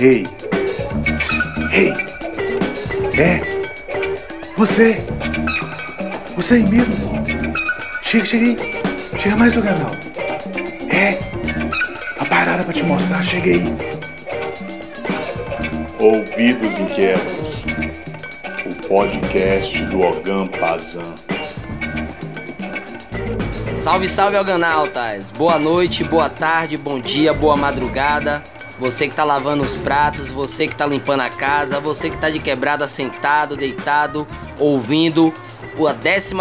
Ei! Ei! É! Você! Você aí mesmo! Chega, chega aí! Chega mais do canal! É! Tá parada pra te mostrar, chega aí! Ouvidos Inquietos, o podcast do Ogam Pazan. Salve, salve, Alganautas! Boa noite, boa tarde, bom dia, boa madrugada. Você que tá lavando os pratos, você que tá limpando a casa, você que tá de quebrada sentado, deitado, ouvindo a 12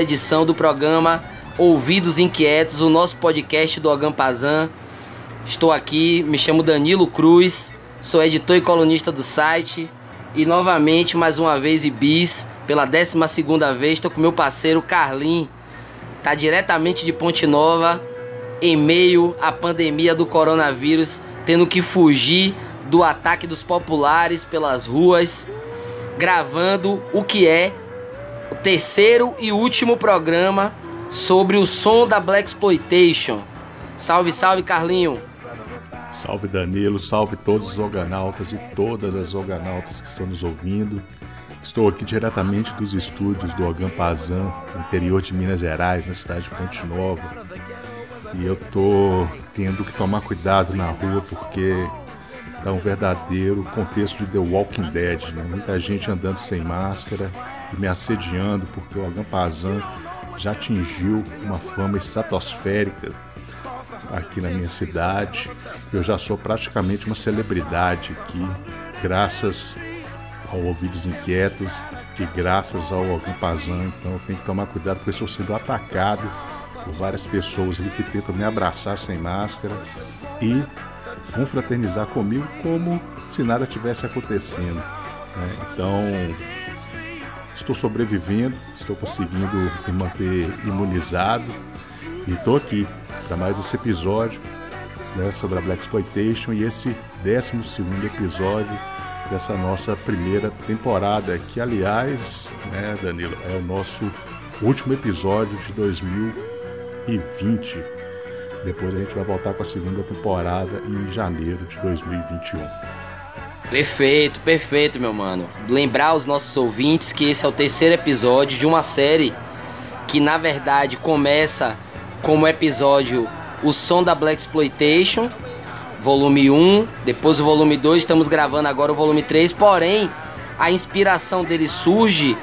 edição do programa Ouvidos Inquietos, o nosso podcast do Agampazan. Estou aqui, me chamo Danilo Cruz, sou editor e colunista do site. E novamente, mais uma vez, Ibis, pela 12 vez, estou com meu parceiro Carlin tá diretamente de Ponte Nova, em meio à pandemia do coronavírus, tendo que fugir do ataque dos populares pelas ruas, gravando o que é o terceiro e último programa sobre o som da Black Exploitation. Salve, salve, Carlinho. Salve Danilo, salve todos os organautas e todas as organautas que estão nos ouvindo. Estou aqui diretamente dos estúdios do Ogampazan, no interior de Minas Gerais, na cidade de Ponte Nova. E eu tô tendo que tomar cuidado na rua porque tá um verdadeiro contexto de The Walking Dead, né? Muita gente andando sem máscara e me assediando porque o Ogampazan já atingiu uma fama estratosférica aqui na minha cidade. Eu já sou praticamente uma celebridade aqui, graças ao Ouvidos Inquietos e graças ao Alcampazan. Então eu tenho que tomar cuidado porque estou sendo atacado várias pessoas que tentam me abraçar sem máscara e confraternizar comigo como se nada tivesse acontecendo. Né? Então estou sobrevivendo, estou conseguindo me manter imunizado e estou aqui para mais esse episódio né, sobre a Black Exploitation e esse 12 segundo episódio dessa nossa primeira temporada, que aliás, né, Danilo, é o nosso último episódio de 2020. Depois a gente vai voltar com a segunda temporada em janeiro de 2021. Perfeito, perfeito, meu mano. Lembrar aos nossos ouvintes que esse é o terceiro episódio de uma série que na verdade começa como episódio O Som da Black Exploitation, volume 1, depois o volume 2, estamos gravando agora o volume 3, porém a inspiração dele surge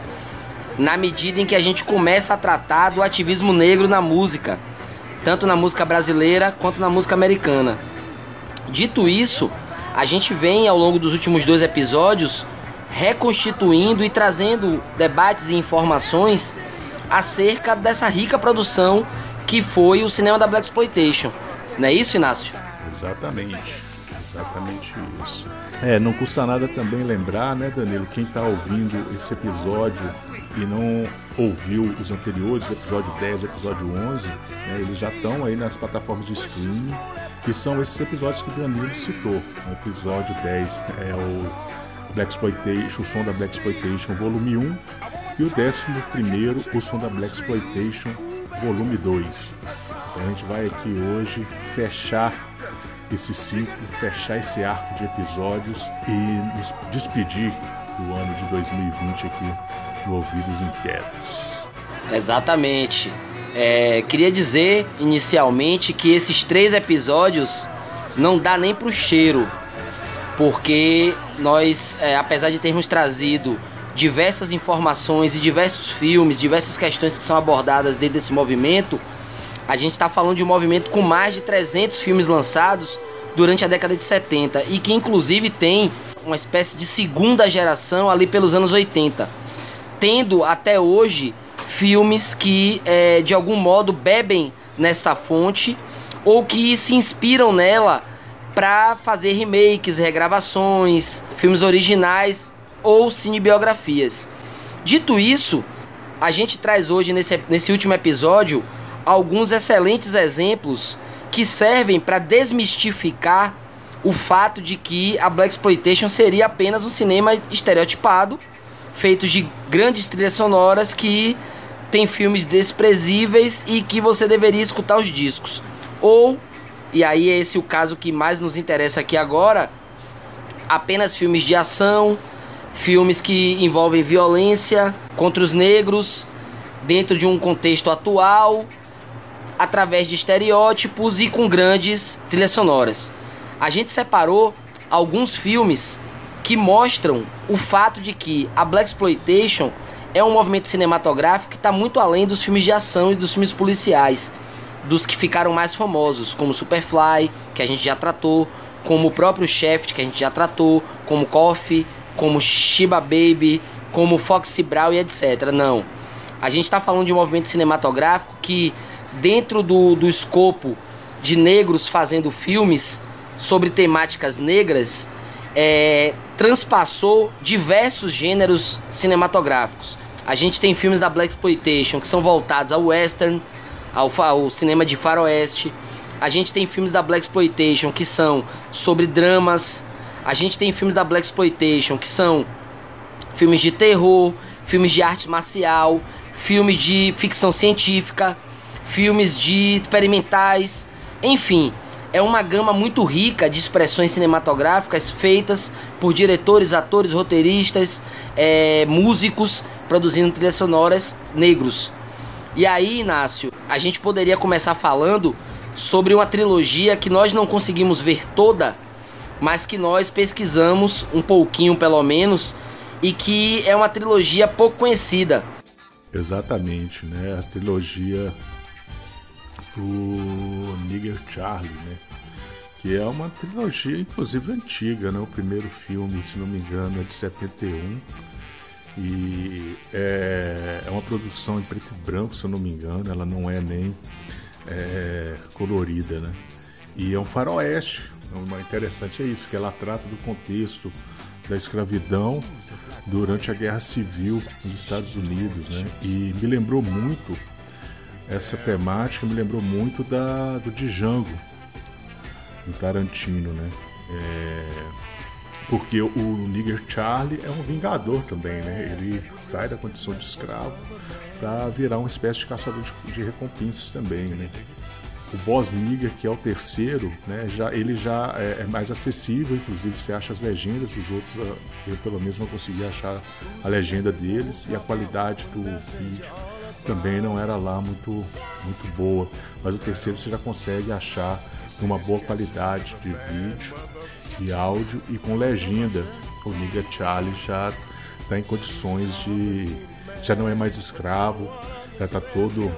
na medida em que a gente começa a tratar do ativismo negro na música, tanto na música brasileira quanto na música americana. Dito isso, a gente vem ao longo dos últimos dois episódios reconstituindo e trazendo debates e informações acerca dessa rica produção que foi o cinema da Black Exploitation. Não é isso, Inácio? Exatamente, exatamente isso. É, não custa nada também lembrar, né, Danilo, quem está ouvindo esse episódio e não ouviu os anteriores, episódio 10 e o episódio 11, né, eles já estão aí nas plataformas de streaming, que são esses episódios que o Danilo citou. O episódio 10 é o Black Exploitation, o som da Black Exploitation volume 1 e o 11 primeiro, o som da Black Exploitation volume 2. Então a gente vai aqui hoje fechar esse ciclo, fechar esse arco de episódios e nos despedir do ano de 2020 aqui no Ouvidos Inquietos. Exatamente. É, queria dizer inicialmente que esses três episódios não dá nem pro cheiro, porque nós, é, apesar de termos trazido diversas informações e diversos filmes, diversas questões que são abordadas dentro desse movimento, a gente está falando de um movimento com mais de 300 filmes lançados durante a década de 70 e que inclusive tem uma espécie de segunda geração ali pelos anos 80, tendo até hoje filmes que é, de algum modo bebem nessa fonte ou que se inspiram nela para fazer remakes, regravações, filmes originais ou cinebiografias. Dito isso, a gente traz hoje nesse, nesse último episódio alguns excelentes exemplos que servem para desmistificar o fato de que a Black Exploitation seria apenas um cinema estereotipado, feito de grandes trilhas sonoras que tem filmes desprezíveis e que você deveria escutar os discos. Ou, e aí é esse o caso que mais nos interessa aqui agora, apenas filmes de ação, filmes que envolvem violência contra os negros dentro de um contexto atual, através de estereótipos e com grandes trilhas sonoras. A gente separou alguns filmes que mostram o fato de que a Black Exploitation é um movimento cinematográfico que está muito além dos filmes de ação e dos filmes policiais, dos que ficaram mais famosos, como Superfly, que a gente já tratou, como o próprio Shaft, que a gente já tratou, como Coffee, como Shiba Baby, como Foxy Brown e etc. Não. A gente está falando de um movimento cinematográfico que, dentro do, do escopo de negros fazendo filmes sobre temáticas negras, é, transpassou diversos gêneros cinematográficos. A gente tem filmes da Black Exploitation que são voltados ao western, ao, ao cinema de faroeste. A gente tem filmes da Black Exploitation que são sobre dramas. A gente tem filmes da Black Exploitation que são filmes de terror, filmes de arte marcial, filmes de ficção científica, filmes de experimentais, enfim, é uma gama muito rica de expressões cinematográficas feitas por diretores, atores, roteiristas, é, músicos produzindo trilhas sonoras negros. E aí, Inácio, a gente poderia começar falando sobre uma trilogia que nós não conseguimos ver toda, mas que nós pesquisamos um pouquinho pelo menos e que é uma trilogia pouco conhecida. Exatamente, né? A trilogia do Nigger Charlie, né? Que é uma trilogia, inclusive, antiga, né? O primeiro filme, se não me engano, é de 71. E é, é uma produção em preto e branco, se eu não me engano. Ela não é nem é, colorida, né? E é um faroeste. O interessante é isso, que ela trata do contexto da escravidão durante a Guerra Civil nos Estados Unidos, né? E me lembrou muito essa temática me lembrou muito da do Django do Tarantino, né? É, porque o, Nigger Charlie é um vingador também, né? Ele sai da condição de escravo para virar uma espécie de caçador de, de recompensas também, né? O Boss Nigger, que é o terceiro, né, já, ele já é, é, mais acessível, inclusive você acha as legendas, os outros ah, eu pelo menos não consegui achar a legenda deles e a qualidade do vídeo também não era lá muito, muito boa. Mas o terceiro você já consegue achar uma boa qualidade de vídeo e áudio e com legenda. O Nigga Charlie já está em condições de. já não é mais escravo, já está todo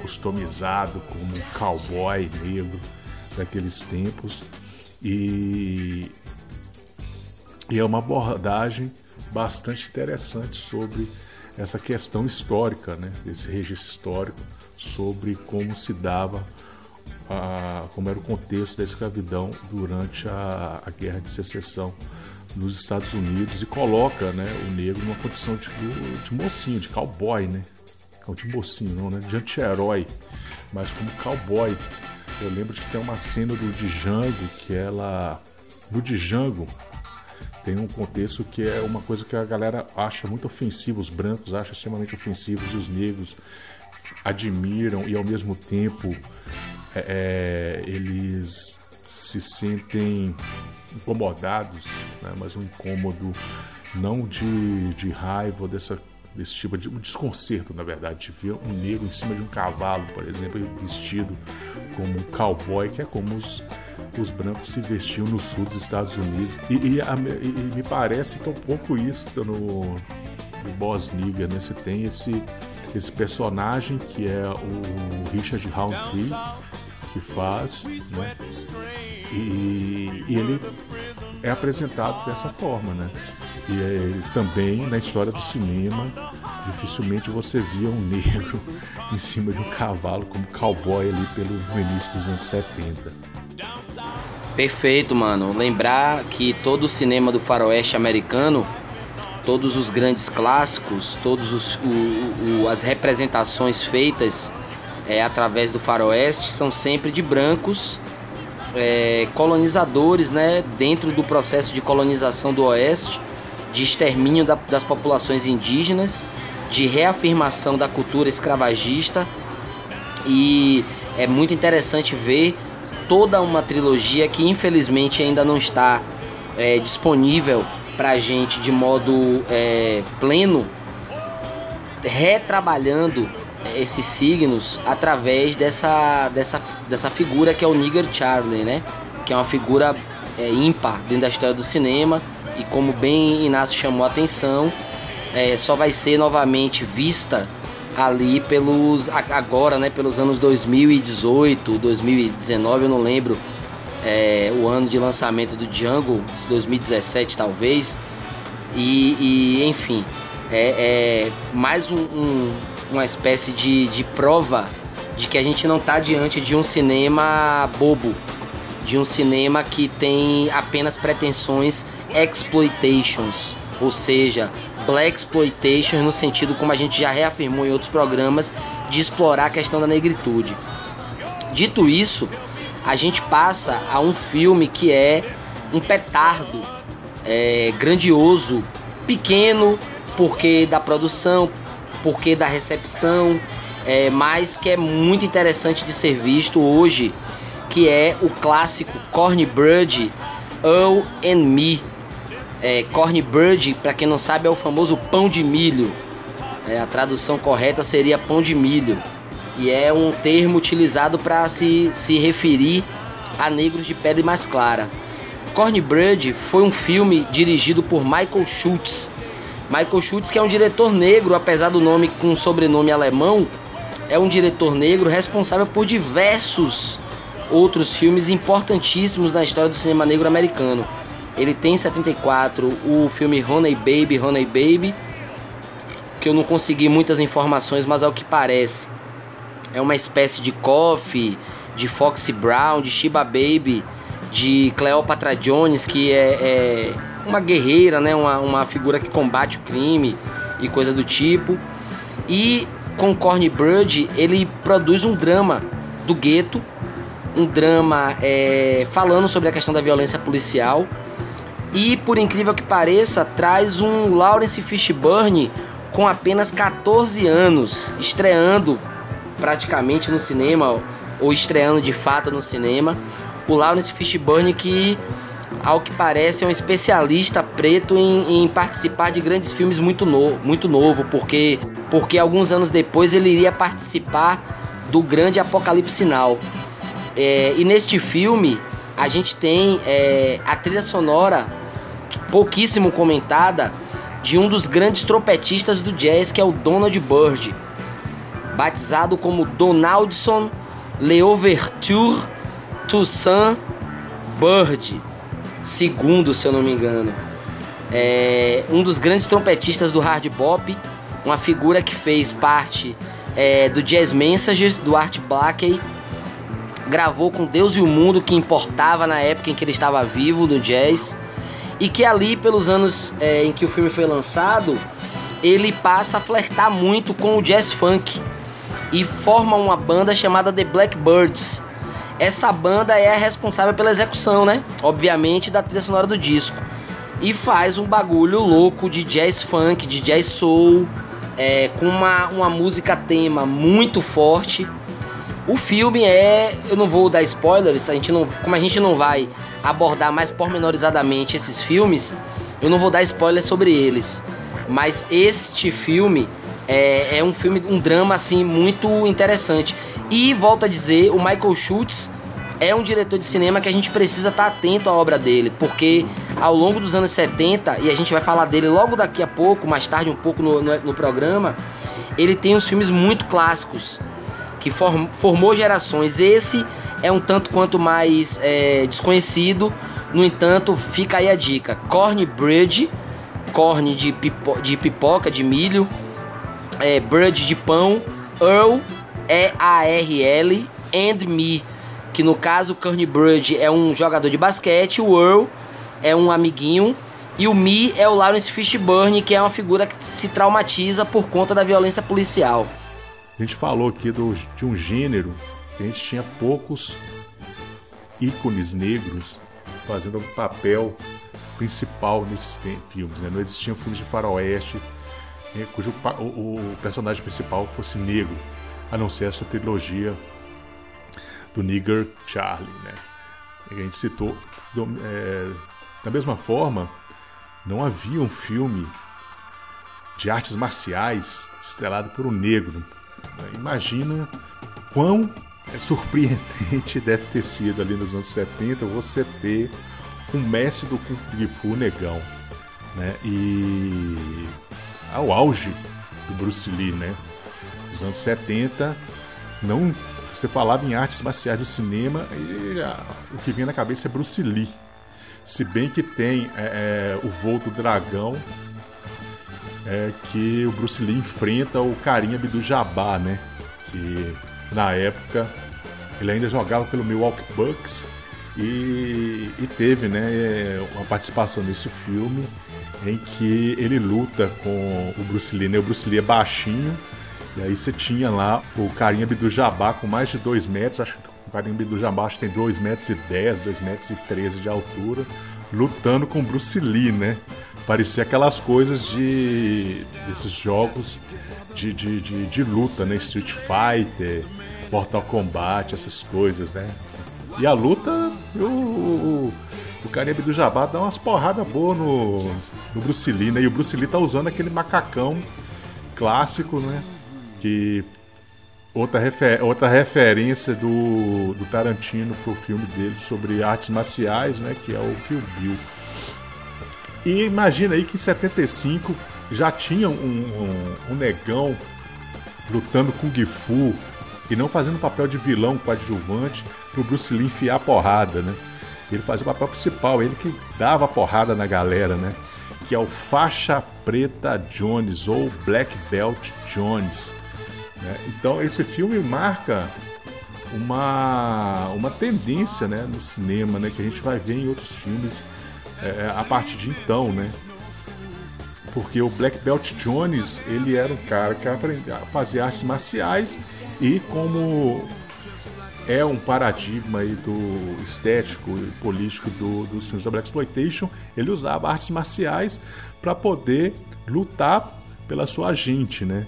customizado como um cowboy negro daqueles tempos. E, e é uma abordagem bastante interessante sobre essa questão histórica, né, desse registro histórico sobre como se dava, a, como era o contexto da escravidão durante a, a Guerra de Secessão nos Estados Unidos e coloca né, o negro numa condição de, de mocinho, de cowboy, né? Não de mocinho, não, né? De anti-herói, mas como cowboy. Eu lembro de tem uma cena do Django que ela. No Django, tem um contexto que é uma coisa que a galera acha muito ofensiva, os brancos acham extremamente ofensivos e os negros admiram e ao mesmo tempo é, é eles se sentem incomodados, né? mas um incômodo não de, de raiva dessa desse tipo de um desconcerto, na verdade, de ver um negro em cima de um cavalo, por exemplo, vestido como um cowboy, que é como os, os brancos se vestiam no sul dos Estados Unidos. E, e, a, e, me parece que é um pouco isso no, no Boss Nigga, né? Você tem esse, esse personagem que é o Richard Roundtree, que faz, né? E, e, ele é apresentado dessa forma, né? E é, também na história do cinema, dificilmente você via um negro em cima de um cavalo como cowboy ali pelo início dos anos 70. Perfeito, mano. Lembrar que todo o cinema do faroeste americano, todos os grandes clássicos, todas as representações feitas é, através do faroeste são sempre de brancos é, colonizadores, né, dentro do processo de colonização do oeste de extermínio da, das populações indígenas, de reafirmação da cultura escravagista. E é muito interessante ver toda uma trilogia que infelizmente ainda não está é, disponível para a gente de modo é, pleno, retrabalhando esses signos através dessa, dessa, dessa figura que é o Nigger Charlie, né? Que é uma figura é, ímpar dentro da história do cinema e como bem Inácio chamou a atenção, é, só vai ser novamente vista ali pelos agora, né, pelos anos 2018, 2019, eu não lembro é, o ano de lançamento do Django, 2017 talvez, e, e enfim, é, é mais um, um, uma espécie de, de prova de que a gente não está diante de um cinema bobo, de um cinema que tem apenas pretensões exploitations, ou seja, black exploitation no sentido como a gente já reafirmou em outros programas de explorar a questão da negritude. Dito isso, a gente passa a um filme que é um petardo é, grandioso, pequeno porque da produção, porque da recepção, é, mas que é muito interessante de ser visto hoje, que é o clássico Cornbread Earl and Me. É, Cornbread, para quem não sabe, é o famoso pão de milho. É, a tradução correta seria pão de milho e é um termo utilizado para se, se referir a negros de pele mais clara. Cornbread foi um filme dirigido por Michael Schultz. Michael Schultz, que é um diretor negro, apesar do nome com sobrenome alemão, é um diretor negro responsável por diversos outros filmes importantíssimos na história do cinema negro americano. Ele tem em 74 o filme Honey Baby, Honey Baby, que eu não consegui muitas informações, mas ao que parece é uma espécie de Coffee, de Foxy Brown, de Shiba Baby, de Cleopatra Jones, que é, é uma guerreira, né? Uma, uma figura que combate o crime e coisa do tipo. E com Corny Bird ele produz um drama do gueto, um drama é, falando sobre a questão da violência policial. E por incrível que pareça, traz um Lawrence Fishburne com apenas 14 anos, estreando praticamente no cinema, ou estreando de fato no cinema. O Lawrence Fishburne, que ao que parece é um especialista preto em, em participar de grandes filmes muito, no, muito novo, porque, porque alguns anos depois ele iria participar do grande Apocalipse Sinal. É, e neste filme a gente tem é, a trilha sonora pouquíssimo comentada de um dos grandes trompetistas do jazz, que é o Donald Byrd batizado como Donaldson Leoverture Toussaint Bird, segundo, se eu não me engano. É um dos grandes trompetistas do hard bop, uma figura que fez parte é, do Jazz Messengers, do Art Blakey, gravou com Deus e o Mundo, que importava na época em que ele estava vivo no jazz, e que ali, pelos anos é, em que o filme foi lançado, ele passa a flertar muito com o jazz funk e forma uma banda chamada The Blackbirds. Essa banda é a responsável pela execução, né? Obviamente, da trilha sonora do disco. E faz um bagulho louco de jazz funk, de jazz soul, é, com uma, uma música tema muito forte. O filme é. Eu não vou dar spoilers, a gente não, como a gente não vai abordar mais pormenorizadamente esses filmes, eu não vou dar spoilers sobre eles. Mas este filme é, é um filme, um drama assim muito interessante. E volto a dizer, o Michael Schultz é um diretor de cinema que a gente precisa estar atento à obra dele, porque ao longo dos anos 70, e a gente vai falar dele logo daqui a pouco, mais tarde um pouco no, no, no programa, ele tem uns filmes muito clássicos que form, formou gerações. Esse é um tanto quanto mais é, desconhecido, no entanto, fica aí a dica: Corn Bridge, corn de, pipo, de pipoca, de milho, é, Bird de pão, Earl, E-A-R-L, and Me, que no caso Kearney Bird é um jogador de basquete, o Earl é um amiguinho e o Me é o Lawrence Fishburne, que é uma figura que se traumatiza por conta da violência policial. A gente falou aqui do, de um gênero que a gente tinha poucos ícones negros fazendo o papel principal nesses filmes. Né? Não existiam filmes de faroeste né, cujo o, o, personagem principal fosse negro, a não ser essa trilogia do Nigger Charlie, né? A gente citou é, Da mesma forma, não havia um filme de artes marciais estrelado por um negro. Imagina quão surpreendente deve ter sido ali nos anos 70 você ter um mestre do Kung Fu negão. Né? E ao auge do Bruce Lee, né? Nos anos 70, não você falava em artes marciais do cinema e o que vinha na cabeça é Bruce Lee. Se bem que tem é, é, o voo do dragão é, que o Bruce Lee enfrenta o carinha do Jabá, né? Que na época ele ainda jogava pelo Milwaukee Bucks e, e teve né, uma participação nesse filme em que ele luta com o Bruce Lee. Né? O Bruce Lee é baixinho, e aí você tinha lá o carinha do Jabá com mais de 2 metros, acho que o carinha do Jabá acho que tem 2 metros e 10, 2 metros e 13 de altura, lutando com o Bruce Lee, né? Parecia aquelas coisas de. desses jogos de, de, de, de luta, né? Street Fighter, Mortal Kombat, essas coisas, né? E a luta, o, o Caribe do Jabá dá umas porradas boas no, no Bruce Lee, né? E o Bruce Lee tá usando aquele macacão clássico, né? Que outra, refer outra referência do, do Tarantino pro filme dele sobre artes marciais, né? Que é o Kill Bill. E imagina aí que em 75 já tinha um, um, um negão lutando com Gifu e não fazendo papel de vilão coadjuvante pro Bruce Lee enfiar a porrada, né? Ele fazia o papel principal, ele que dava a porrada na galera, né? Que é o Faixa Preta Jones ou Black Belt Jones. Né? Então esse filme marca uma, uma tendência né, no cinema, né? Que a gente vai ver em outros filmes é, a partir de então, né? Porque o Black Belt Jones, ele era um cara que aprendia, fazia artes marciais e como é um paradigma aí do estético e político do, dos filmes da Black Exploitation, ele usava artes marciais para poder lutar pela sua gente, né?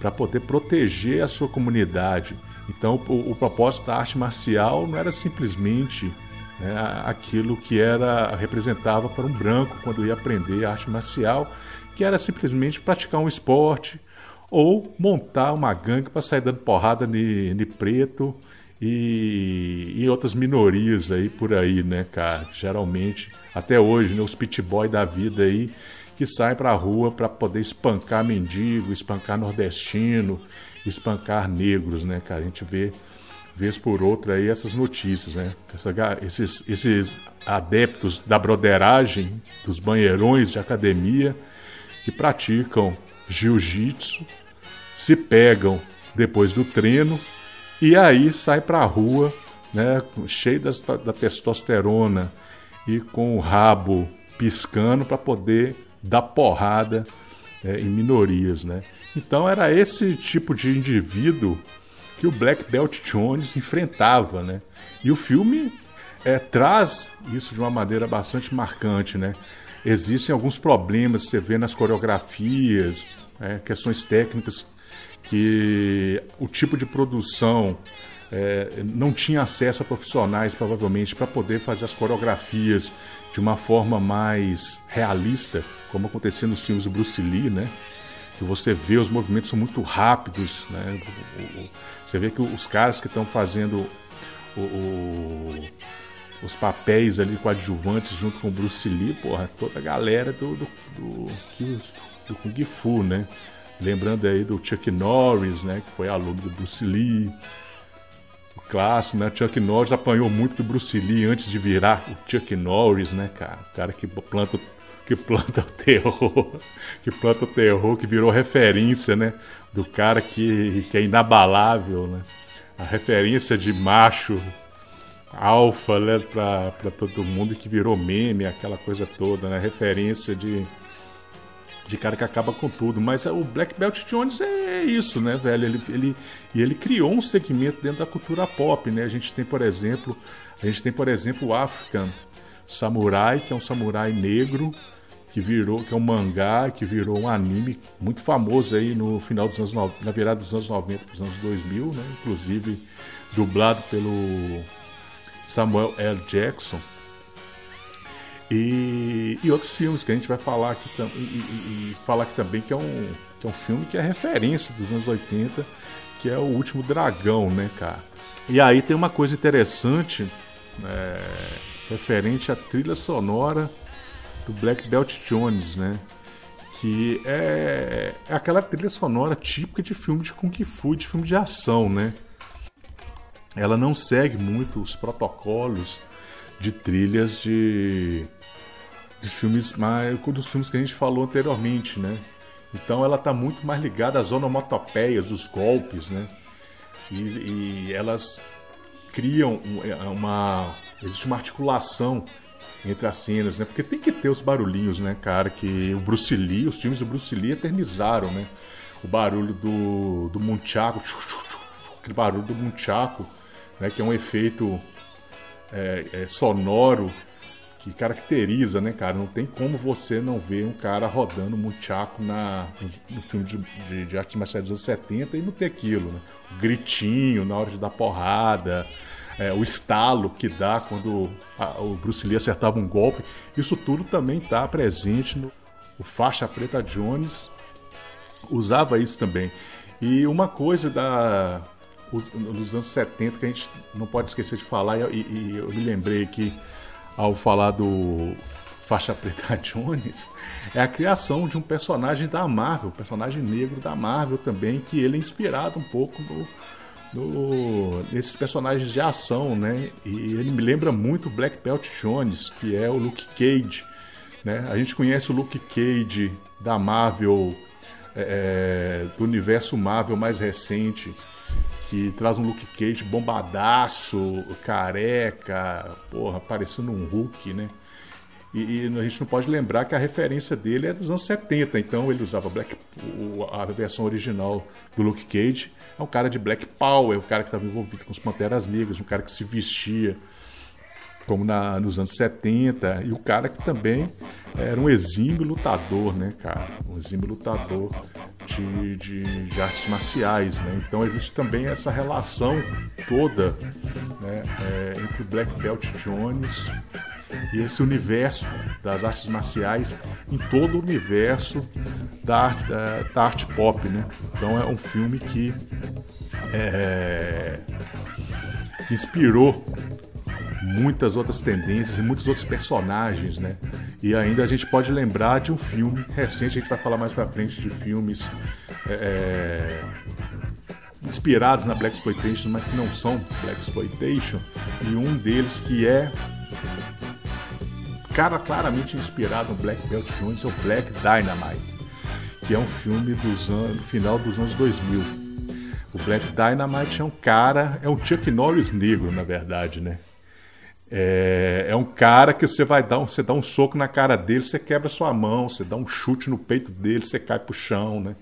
Para poder proteger a sua comunidade. Então, o, o, propósito da arte marcial não era simplesmente né, aquilo que era representava para um branco quando ia aprender arte marcial, que era simplesmente praticar um esporte ou montar uma gangue para sair dando porrada de preto e, e outras minorias aí por aí, né, cara? Geralmente, até hoje, né, os pit boy da vida aí que saem pra rua para poder espancar mendigo, espancar nordestino, espancar negros, né, cara? A gente vê vez por outra aí essas notícias, né? Essa, esses, esses adeptos da broderagem, dos banheirões de academia, que praticam jiu-jitsu, se pegam depois do treino e aí sai para a rua, né, cheio da testosterona e com o rabo piscando para poder dar porrada é, em minorias, né? Então era esse tipo de indivíduo que o Black Belt Jones enfrentava, né? E o filme é, traz isso de uma maneira bastante marcante, né? Existem alguns problemas, você vê nas coreografias, é, questões técnicas que o tipo de produção é, não tinha acesso a profissionais, provavelmente, para poder fazer as coreografias de uma forma mais realista, como acontecia nos filmes do Bruce Lee, né? Que você vê os movimentos são muito rápidos, né? Você vê que os caras que estão fazendo o, o, os papéis ali coadjuvantes junto com o Bruce Lee, porra, toda a galera do, do, do, do, Kung Fu, né? Lembrando aí do Chuck Norris, né? Que foi aluno do Bruce Lee. Clássico, né? Chuck Norris apanhou muito do Bruce Lee antes de virar o Chuck Norris, né, cara? O cara que planta, que planta o terror. Que planta o terror, que virou referência, né? Do cara que, que é inabalável, né? A referência de macho alfa, né? Pra, pra todo mundo e que virou meme, aquela coisa toda, né? Referência de de cara que acaba com tudo. Mas o Black Belt Jones é isso, né, velho? Ele, ele, e ele criou um segmento dentro da cultura pop, né? A gente tem, por exemplo, a gente tem, por exemplo, o African Samurai, que é um samurai negro que virou, que é um mangá, que virou um anime muito famoso aí no final dos anos na virada dos anos 90 para os anos 2000, né? Inclusive dublado pelo Samuel L. Jackson. E, e outros filmes que a gente vai falar aqui, e, e, e falar aqui também que é, um, que é um filme que é referência dos anos 80, que é o Último Dragão, né, cara? E aí tem uma coisa interessante é, referente à trilha sonora do Black Belt Jones, né? Que é, é aquela trilha sonora típica de filme de Kung Fu, de filme de ação, né? Ela não segue muito os protocolos de trilhas de, de filmes mais dos filmes que a gente falou anteriormente, né? Então ela está muito mais ligada às onomatopeias, dos golpes, né? E, e elas criam é, uma existe uma articulação entre as cenas, né? Porque tem que ter os barulhinhos, né, cara? Que o Bruce Lee, os filmes do Bruce Lee eternizaram, né? O barulho do, do Munchaku, aquele barulho do Munchaku, né? Que é um efeito é, é, sonoro que caracteriza, né, cara? Não tem como você não ver um cara rodando Munchaku na, no, filme de, de, de artes marciais dos anos 70 e não ter aquilo, né? O gritinho na hora de dar porrada, é, o estalo que dá quando a, o Bruce Lee acertava um golpe. Isso tudo também está presente no o Faixa Preta Jones usava isso também. E uma coisa da nos anos 70 que a gente não pode esquecer de falar, e, e eu me lembrei que ao falar do Faixa Preta Jones, é a criação de um personagem da Marvel, um personagem negro da Marvel também, que ele é inspirado um pouco no, personagens de ação, né? E ele me lembra muito Black Belt Jones, que é o Luke Cage, né? A gente conhece o Luke Cage da Marvel, é, é do universo Marvel mais recente, que traz um Luke Cage bombadaço, careca, porra, parecendo um Hulk, né? E, e, a gente não pode lembrar que a referência dele é dos anos 70, então ele usava Black, a versão original do Luke Cage é um cara de Black Power, é um cara que estava envolvido com os Panteras Negras, um cara que se vestia como na, nos anos 70, e o cara que também era um exímio lutador, né, cara? Um exímio lutador de, de, de, artes marciais, né? Então existe também essa relação toda né, é, entre Black Belt Jones e esse universo das artes marciais em todo o universo da, da, da arte pop, né? Então é um filme que, é, que inspirou muitas outras tendências e muitos outros personagens, né? E ainda a gente pode lembrar de um filme recente, a gente vai falar mais pra frente de filmes é, é inspirados na Black Exploitation, mas que não são Black Exploitation, e um deles que é cara claramente inspirado no Black Belt Jones é o Black Dynamite, que é um filme dos anos, final dos anos 2000. O Black Dynamite é um cara, é um Chuck Norris negro, na verdade, né? É, é, um cara que você vai dar um, você dá um soco na cara dele, você quebra sua mão, você dá um chute no peito dele, você cai pro chão, né?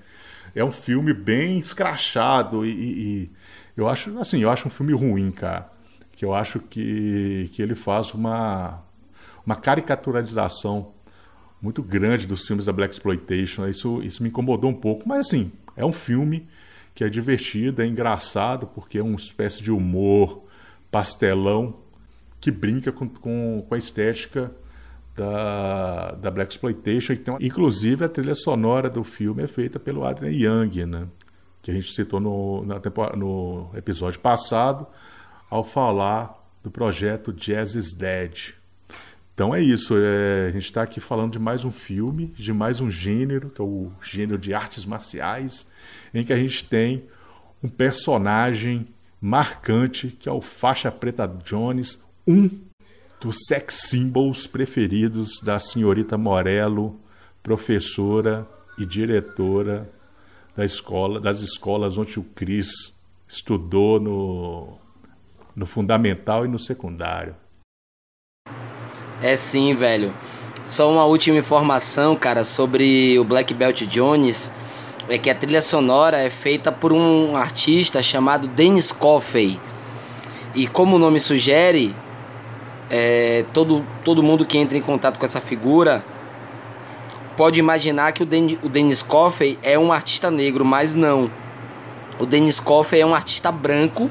É um filme bem escrachado e, e, e eu acho assim, eu acho um filme ruim, cara. Que eu acho que, que ele faz uma uma caricaturalização muito grande dos filmes da Black Exploitation. Isso, isso me incomodou um pouco, mas assim, é um filme que é divertido, é engraçado, porque é uma espécie de humor pastelão que brinca com, com, com a estética da, da Black Exploitation. Então, inclusive, a trilha sonora do filme é feita pelo Adrian Young, né? que a gente citou no, na no episódio passado, ao falar do projeto Jazz is Dead. Então é isso, é, a gente está aqui falando de mais um filme, de mais um gênero, que é o gênero de artes marciais, em que a gente tem um personagem marcante, que é o Faixa Preta Jones, um dos sex symbols preferidos da senhorita Morello, professora e diretora da escola, das escolas onde o Cris estudou no, no fundamental e no secundário. É sim, velho. Só uma última informação, cara, sobre o Black Belt Jones. É que a trilha sonora é feita por um artista chamado Dennis Coffey. E como o nome sugere, é, todo, todo mundo que entra em contato com essa figura pode imaginar que o, Den, o Dennis Coffey é um artista negro, mas não. O Dennis Coffey é um artista branco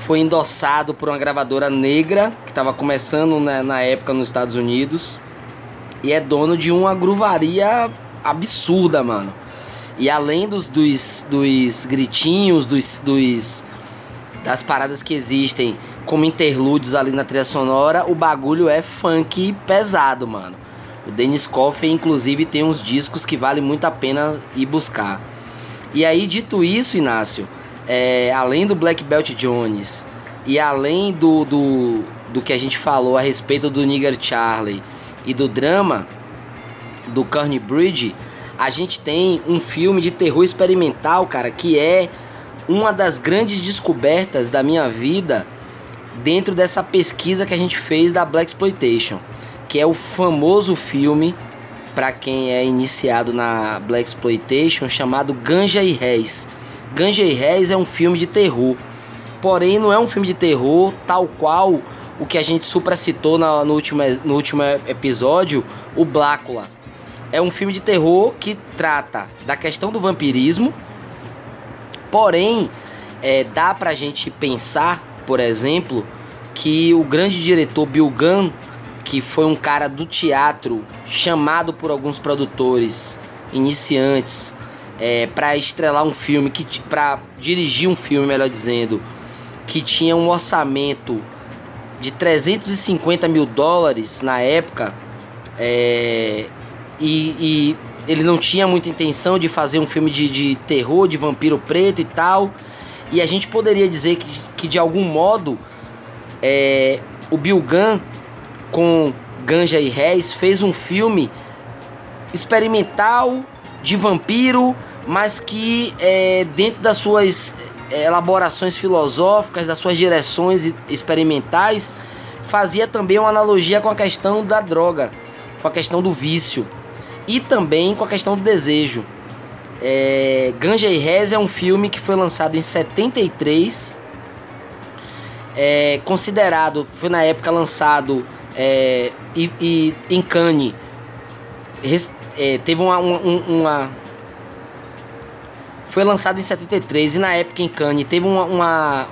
foi endossado por uma gravadora negra que estava começando na, na, época nos Estados Unidos e é dono de uma gruvaria absurda, mano. E além dos, dos, dos gritinhos, dos, dos das paradas que existem como interlúdios ali na trilha sonora, o bagulho é funk pesado, mano. O Dennis Coffey, inclusive, tem uns discos que vale muito a pena ir buscar. E aí, dito isso, Inácio, é, além do Black Belt Jones e além do, do, do que a gente falou a respeito do Nigger Charlie e do drama do Kearney Bridge, a gente tem um filme de terror experimental, cara, que é uma das grandes descobertas da minha vida dentro dessa pesquisa que a gente fez da Black Exploitation, que é o famoso filme para quem é iniciado na Black Exploitation chamado Ganja e Réis Ganja e Réis é um filme de terror. Porém, não é um filme de terror tal qual o que a gente supracitou no, último, no último episódio, o Blácula. É um filme de terror que trata da questão do vampirismo. Porém, é, dá pra gente pensar, por exemplo, que o grande diretor Bill Gunn, que foi um cara do teatro chamado por alguns produtores iniciantes é, para estrelar um filme, que para dirigir um filme, melhor dizendo, que tinha um orçamento de 350 mil dólares na época, é, e, e, ele não tinha muita intenção de fazer um filme de, de, terror, de vampiro preto e tal. E a gente poderia dizer que, que de algum modo é, o Bill Gunn com Ganja e Réis fez um filme experimental de vampiro mas que é, dentro das suas é, elaborações filosóficas, das suas direções experimentais, fazia também uma analogia com a questão da droga, com a questão do vício e também com a questão do desejo. É, Ganja e Rez é um filme que foi lançado em 73, é, considerado, foi na época lançado é, e, e, em Cannes, é, teve uma, uma, uma foi lançado em 73 e na época em Cannes teve uma, uma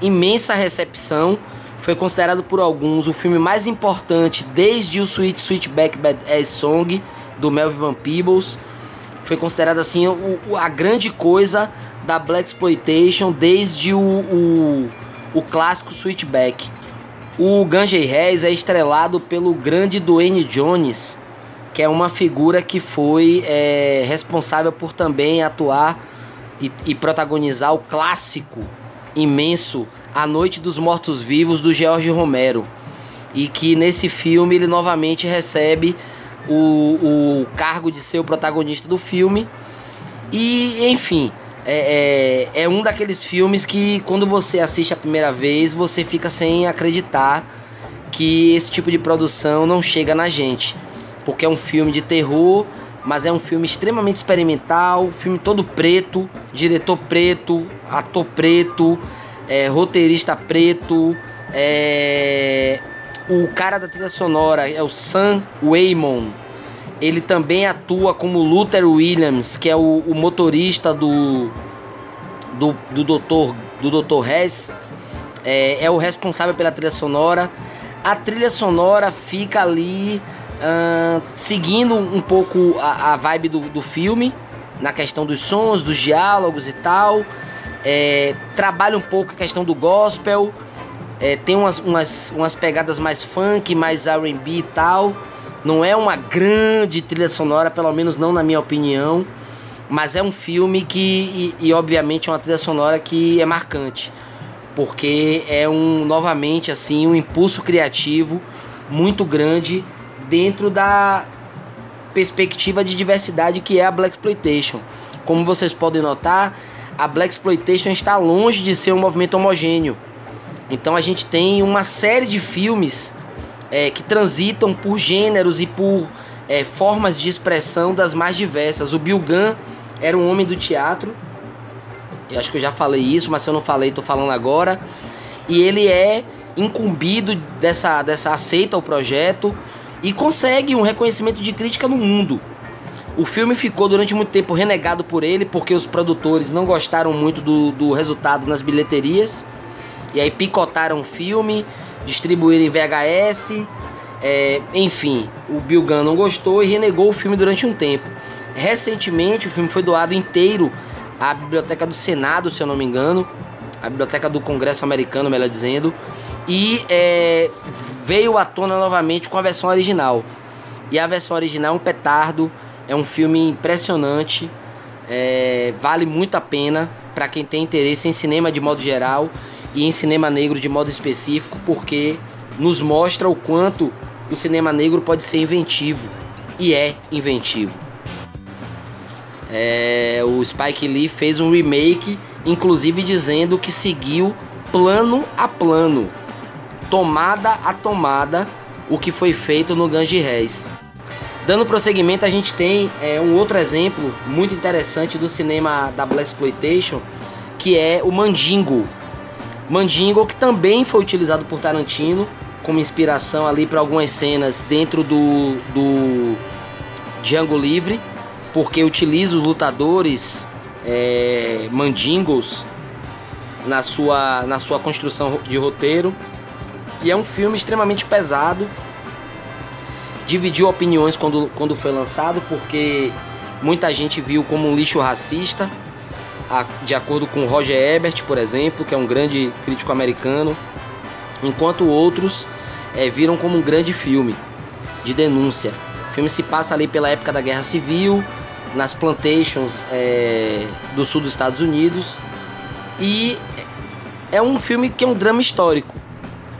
imensa recepção. Foi considerado por alguns o filme mais importante desde o Sweet Sweetback Bad Ass Song do Melvin Van Peebles. Foi considerado assim o, a grande coisa da Black Exploitation desde o, o, o clássico Sweetback. O Ganjay Reis é estrelado pelo grande Dwayne Jones, que é uma figura que foi é, responsável por também atuar e, e, protagonizar o clássico imenso A Noite dos Mortos Vivos do George Romero. E que nesse filme ele novamente recebe o, o cargo de ser o protagonista do filme. E enfim, é, é, é um daqueles filmes que quando você assiste a primeira vez você fica sem acreditar que esse tipo de produção não chega na gente porque é um filme de terror, mas é um filme extremamente experimental, filme todo preto, diretor preto, ator preto, é, roteirista preto, é, o cara da trilha sonora é o Sam Waymon. Ele também atua como Luther Williams, que é o, o motorista do do, do Dr. do Dr. Hess. É, é o responsável pela trilha sonora. A trilha sonora fica ali uh, seguindo um pouco a, a vibe do, do, filme, na questão dos sons, dos diálogos e tal. É, trabalha um pouco a questão do gospel, é, tem umas, umas, umas pegadas mais funk, mais RB e tal. Não é uma grande trilha sonora, pelo menos não na minha opinião. Mas é um filme que, e, e obviamente, é uma trilha sonora que é marcante. Porque é um, novamente, assim, um impulso criativo muito grande dentro da perspectiva de diversidade que é a Black Exploitation. Como vocês podem notar, a Black Exploitation está longe de ser um movimento homogêneo. Então a gente tem uma série de filmes é, que transitam por gêneros e por é, formas de expressão das mais diversas. O Bill Gunn era um homem do teatro. Eu acho que eu já falei isso, mas se eu não falei, estou falando agora. E ele é incumbido dessa, dessa aceita o projeto e consegue um reconhecimento de crítica no mundo. O filme ficou durante muito tempo renegado por ele porque os produtores não gostaram muito do, do resultado nas bilheterias. E aí picotaram o filme, distribuíram em VHS, é, enfim, o Bill Gunn não gostou e renegou o filme durante um tempo. Recentemente, o filme foi doado inteiro à Biblioteca do Senado, se eu não me engano, a Biblioteca do Congresso Americano, melhor dizendo, e é, veio à tona novamente com a versão original. E a versão original é um petardo, é um filme impressionante, é, vale muito a pena para quem tem interesse em cinema de modo geral e em cinema negro de modo específico, porque nos mostra o quanto o cinema negro pode ser inventivo e é inventivo. É, o Spike Lee fez um remake, inclusive dizendo que seguiu plano a plano, tomada a tomada, o que foi feito no Ganges Reis. Dando prosseguimento, a gente tem é, um outro exemplo muito interessante do cinema da Black Exploitation, que é o Mandingo. Mandingo que também foi utilizado por Tarantino como inspiração ali para algumas cenas dentro do, do Django Livre, porque utiliza os lutadores é, mandingos na sua, na sua construção de roteiro. E é um filme extremamente pesado. Dividiu opiniões quando, quando foi lançado, porque muita gente viu como um lixo racista, de acordo com Roger Ebert, por exemplo, que é um grande crítico americano, enquanto outros é, viram como um grande filme de denúncia. O filme se passa ali pela época da Guerra Civil, nas plantations é, do sul dos Estados Unidos, e é um filme que é um drama histórico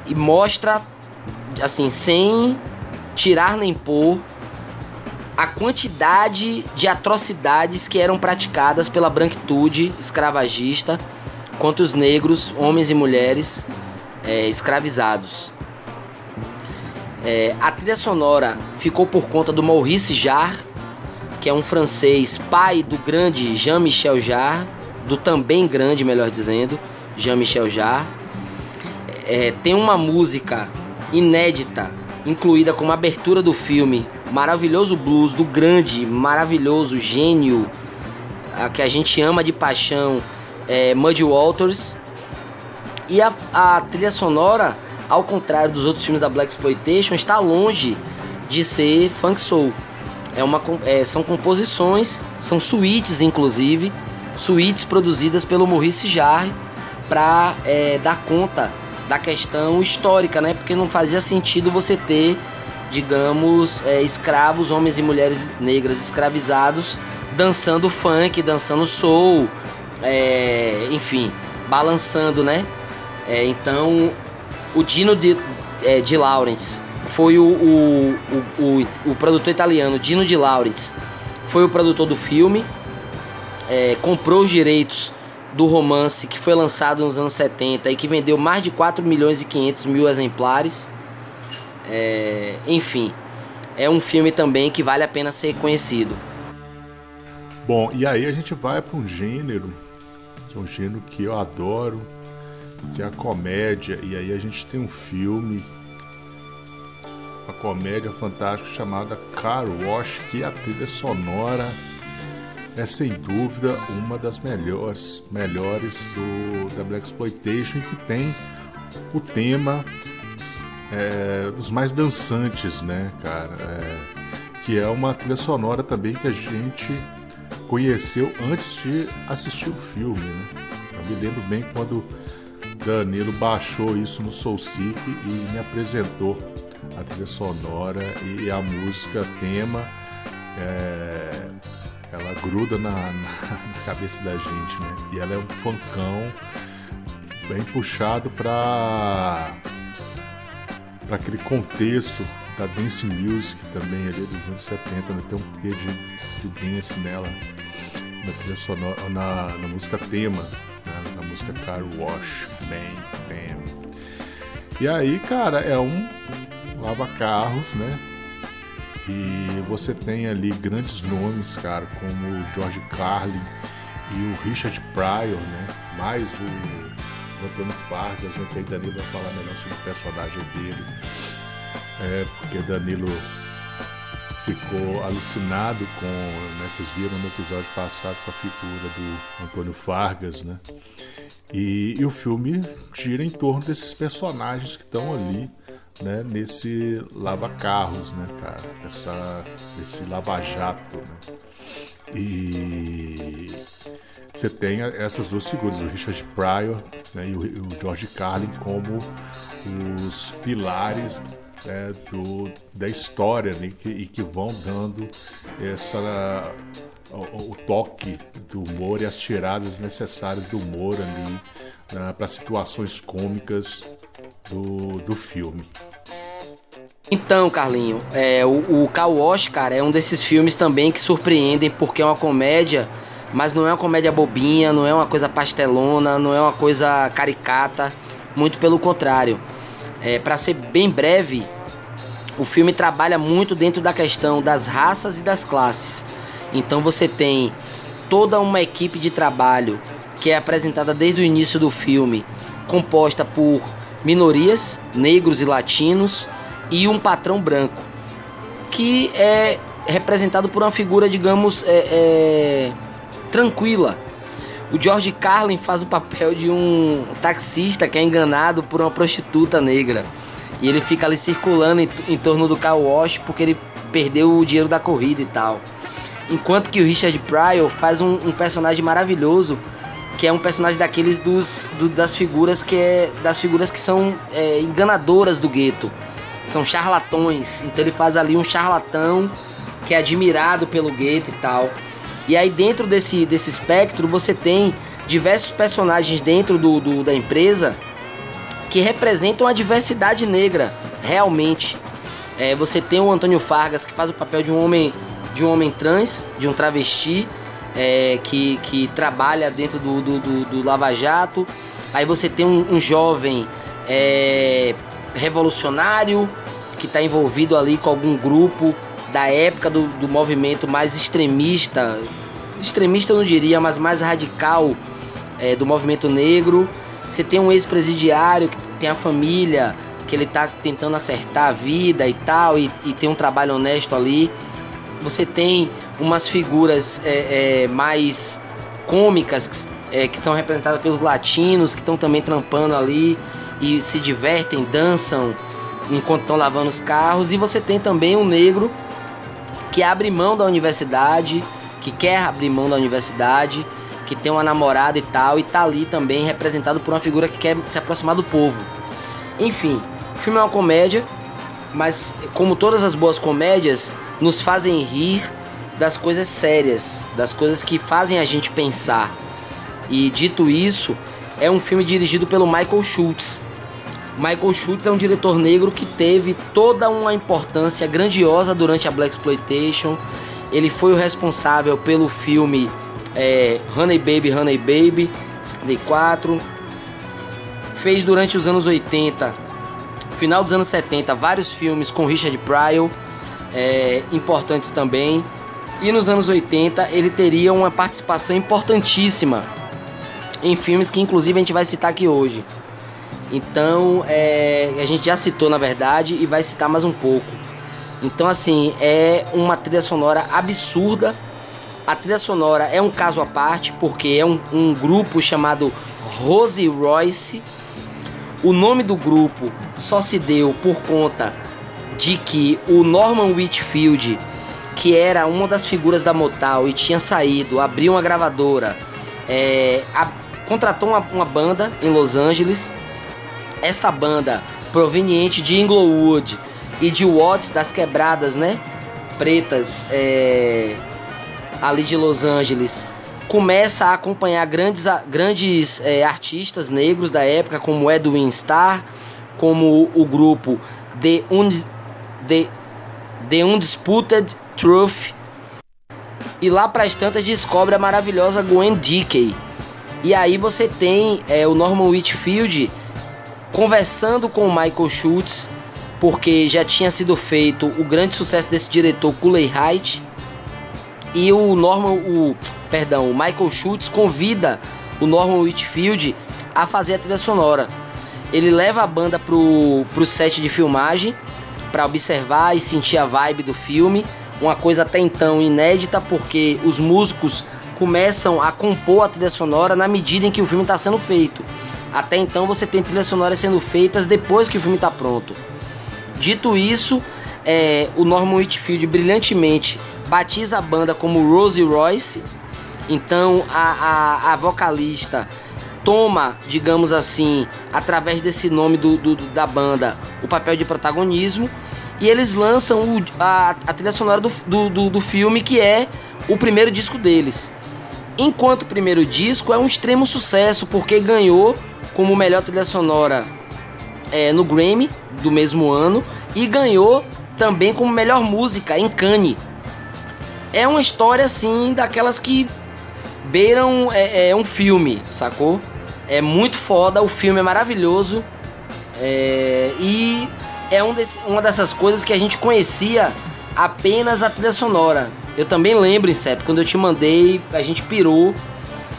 e mostra, assim, sem tirar nem pôr, a quantidade de atrocidades que eram praticadas pela branquitude escravagista contra os negros, homens e mulheres é, escravizados. É, a trilha sonora ficou por conta do Maurice Jarre, que é um francês, pai do grande Jean-Michel Jarre, do também grande, melhor dizendo, Jean-Michel Jarre. É, tem uma música inédita, incluída como abertura do filme, maravilhoso blues do grande, maravilhoso gênio, a que a gente ama de paixão, é, Muddy Waters. E a, a trilha sonora ao contrário dos outros filmes da Black Exploitation, está longe de ser funk soul. É uma, é, são composições, são suítes inclusive, suítes produzidas pelo Maurice Jarre para é, dar conta da questão histórica, né? Porque não fazia sentido você ter, digamos, é, escravos, homens e mulheres negras escravizados dançando funk, dançando soul, é, enfim, balançando, né? É, então o Dino de, é, de Laurentiis foi o, o, o, o, produtor italiano, Dino de Laurentiis, foi o produtor do filme, é, comprou os direitos do romance que foi lançado nos anos 70 e que vendeu mais de 4 milhões e 500 mil exemplares. É, enfim, é um filme também que vale a pena ser conhecido. Bom, e aí a gente vai para um gênero, que é um gênero que eu adoro, que é a comédia, e aí a gente tem um filme, uma comédia fantástica chamada Car Wash, que a trilha sonora é sem dúvida uma das melhores, melhores do da Black Exploitation que tem o tema é, dos mais dançantes, né, cara? É, que é uma trilha sonora também que a gente conheceu antes de assistir o filme, né? Eu me lembro bem quando Danilo baixou isso no SoulSeek e me apresentou a trilha sonora e a música tema. É, ela gruda na, na, na, cabeça da gente, né? E ela é um funkão bem puxado para para aquele contexto da dance music também ali dos anos 70, né? tem um quê de, de dance nela na sonora, na, na música tema na, na música Car Wash, bem, bem. E aí, cara, é um lava-carros, né? E você tem ali grandes nomes, cara, como o George Carlin e o Richard Pryor, né? Mais o Antônio Fargas, né? Que aí Danilo vai falar melhor sobre o personagem dele. É, porque Danilo ficou alucinado com, né, vocês viram no episódio passado com a figura do Antônio Fargas, né? E, e o filme gira em torno desses personagens que estão ali, né, nesse lava-carros, né, cara? Essa, esse lava-jato, né? E você tem essas duas figuras, o Richard Pryor né, e, o, George Carlin como os pilares né, do, da história né, que, e que vão dando essa o, o, toque do humor e as tiradas necessárias do humor ali né, para situações cômicas do, do filme. Então, Carlinho, é, o, o Wash, cara, é um desses filmes também que surpreendem porque é uma comédia, mas não é uma comédia bobinha, não é uma coisa pastelona, não é uma coisa caricata, muito pelo contrário. É, para ser bem breve, o filme trabalha muito dentro da questão das raças e das classes. Então você tem toda uma equipe de trabalho que é apresentada desde o início do filme, composta por minorias, negros e latinos, e um patrão branco, que é representado por uma figura, digamos, é, é, tranquila. O George Carlin faz o papel de um taxista que é enganado por uma prostituta negra. E ele fica ali circulando em, em torno do car wash porque ele perdeu o dinheiro da corrida e tal. Enquanto que o Richard Pryor faz um, um personagem maravilhoso, que é um personagem daqueles dos, do, das figuras que é, das figuras que são é, enganadoras do gueto são charlatões. Então ele faz ali um charlatão que é admirado pelo gueto e tal. E aí dentro desse, desse espectro você tem diversos personagens dentro do, do, da empresa que representam a diversidade negra, realmente. É, você tem o Antônio Fargas que faz o papel de um homem de um homem trans, de um travesti, é, que, que trabalha dentro do, do, do, do Lava Jato. Aí você tem um, um jovem é, revolucionário que está envolvido ali com algum grupo da época do, do movimento mais extremista, extremista eu não diria, mas mais radical é, do movimento negro. Você tem um ex-presidiário que tem a família, que ele está tentando acertar a vida e tal, e, e, tem um trabalho honesto ali. Você tem umas figuras é, é, mais cômicas é, que estão representadas pelos latinos, que estão também trampando ali e se divertem, dançam enquanto estão lavando os carros. E você tem também um negro que abre mão da universidade, que quer abrir mão da universidade, que tem uma namorada e tal, e tá ali também representado por uma figura que quer se aproximar do povo. Enfim, o filme é uma comédia, mas como todas as boas comédias, nos fazem rir das coisas sérias, das coisas que fazem a gente pensar. E dito isso, é um filme dirigido pelo Michael Schultz. Michael Schultz é um diretor negro que teve toda uma importância grandiosa durante a Black Exploitation. Ele foi o responsável pelo filme é, Honey Baby, Honey Baby, 74. Fez durante os anos 80, final dos anos 70, vários filmes com Richard Pryor, é, importantes também. E nos anos 80 ele teria uma participação importantíssima em filmes que inclusive a gente vai citar aqui hoje. Então, é, a gente já citou na verdade e vai citar mais um pouco. Então, assim, é uma trilha sonora absurda. A trilha sonora é um caso à parte, porque é um, um grupo chamado Rose Royce. O nome do grupo só se deu por conta de que o Norman Whitfield, que era uma das figuras da Motown e tinha saído, abriu uma gravadora, é, a, contratou uma, uma banda em Los Angeles. Essa banda, proveniente de Inglewood e de Watts das Quebradas, né? Pretas, é, ali de Los Angeles, começa a acompanhar grandes, grandes é, artistas negros da época, como Edwin Starr, como o, grupo The, Und The, The Undisputed Truth. E lá para as tantas descobre a maravilhosa Gwen Dickey, e aí você tem é, o Norman Whitfield conversando com o Michael Schultz, porque já tinha sido feito o grande sucesso desse diretor Cooley Height. E o Norman, o perdão, o Michael Schultz convida o Norman Whitfield a fazer a trilha sonora. Ele leva a banda pro, pro set de filmagem para observar e sentir a vibe do filme, uma coisa até então inédita porque os músicos começam a compor a trilha sonora na medida em que o filme está sendo feito. Até então você tem trilhas sonoras sendo feitas depois que o filme está pronto. Dito isso, é, o Norman Whitfield brilhantemente batiza a banda como Rosie Royce. Então a, a, a vocalista toma, digamos assim, através desse nome do, do, da banda, o papel de protagonismo. E eles lançam o, a, a trilha sonora do, do, do filme, que é o primeiro disco deles. Enquanto o primeiro disco é um extremo sucesso, porque ganhou como melhor trilha sonora é, no Grammy do mesmo ano e ganhou também como melhor música em Cannes. É uma história assim daquelas que beiram é, é um filme, sacou? É muito foda, o filme é maravilhoso é, e é um desse, uma dessas coisas que a gente conhecia apenas a trilha sonora. Eu também lembro, Inseto, quando eu te mandei, a gente pirou.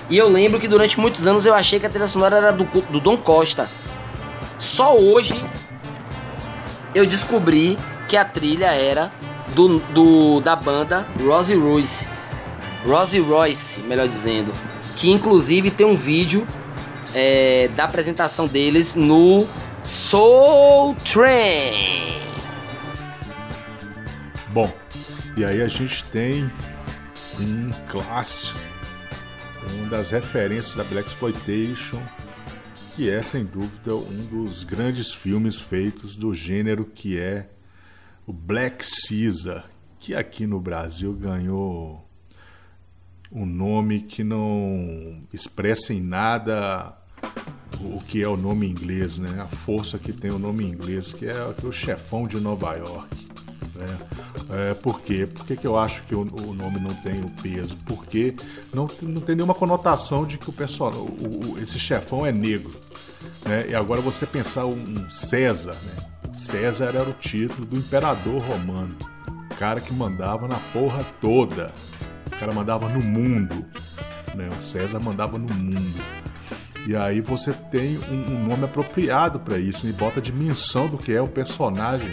E eu lembro que durante muitos anos eu achei que a trilha sonora era do, do Dom Costa. Só hoje eu descobri que a trilha era do, do da banda Rosie Royce. Rosie Royce, melhor dizendo. Que inclusive tem um vídeo é, da apresentação deles no Soul Train. Bom, e aí a gente tem um clássico, uma das referências da Black Exploitation, que é sem dúvida um dos grandes filmes feitos do gênero que é o Black Caesar, que aqui no Brasil ganhou um nome que não expressa em nada o que é o nome inglês, né? A força que tem o nome inglês, que é, o chefão de Nova York. Né? É, por quê? Por que, que eu acho que o, o, nome não tem o peso? Porque não, não tem nenhuma conotação de que o pessoal, o, o, esse chefão é negro. Né? E agora você pensar um César, né? César era o título do imperador romano, o cara que mandava na porra toda, o cara mandava no mundo, né? O César mandava no mundo. E aí você tem um, um nome apropriado para isso e bota a dimensão do que é o personagem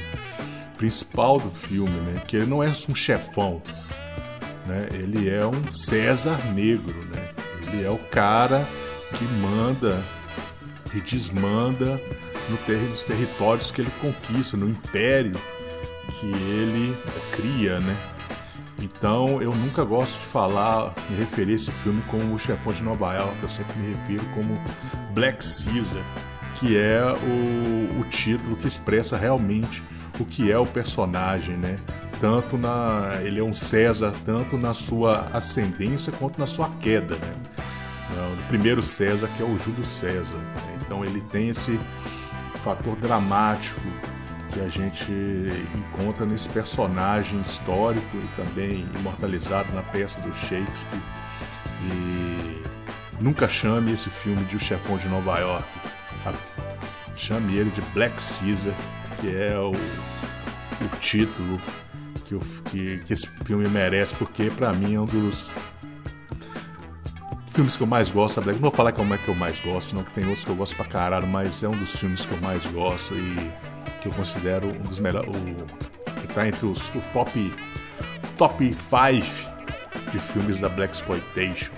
principal do filme, né? Que ele não é um chefão, né? Ele é um César negro, né? Ele é o cara que manda e desmanda no ter nos territórios que ele conquista, no império que ele cria, né? Então eu nunca gosto de falar, me referir a esse filme como o chefão de Nova York, eu sempre me refiro como Black Caesar, que é o, o título que expressa realmente o que é o personagem, né? Tanto na. Ele é um César, tanto na sua ascendência quanto na sua queda, né? O primeiro César, que é o Júlio César. Né? Então ele tem esse fator dramático que a gente encontra nesse personagem histórico e também imortalizado na peça do Shakespeare. E nunca chame esse filme de O Chefão de Nova York. Chame ele de Black Caesar, que é o, o título que, que, que esse filme merece, porque para mim é um dos filmes que eu mais gosto. Não vou falar como é que eu mais gosto, não, que tem outros que eu gosto pra caralho, mas é um dos filmes que eu mais gosto e que eu considero um dos melhores. que tá entre os o top top 5 de filmes da Black Exploitation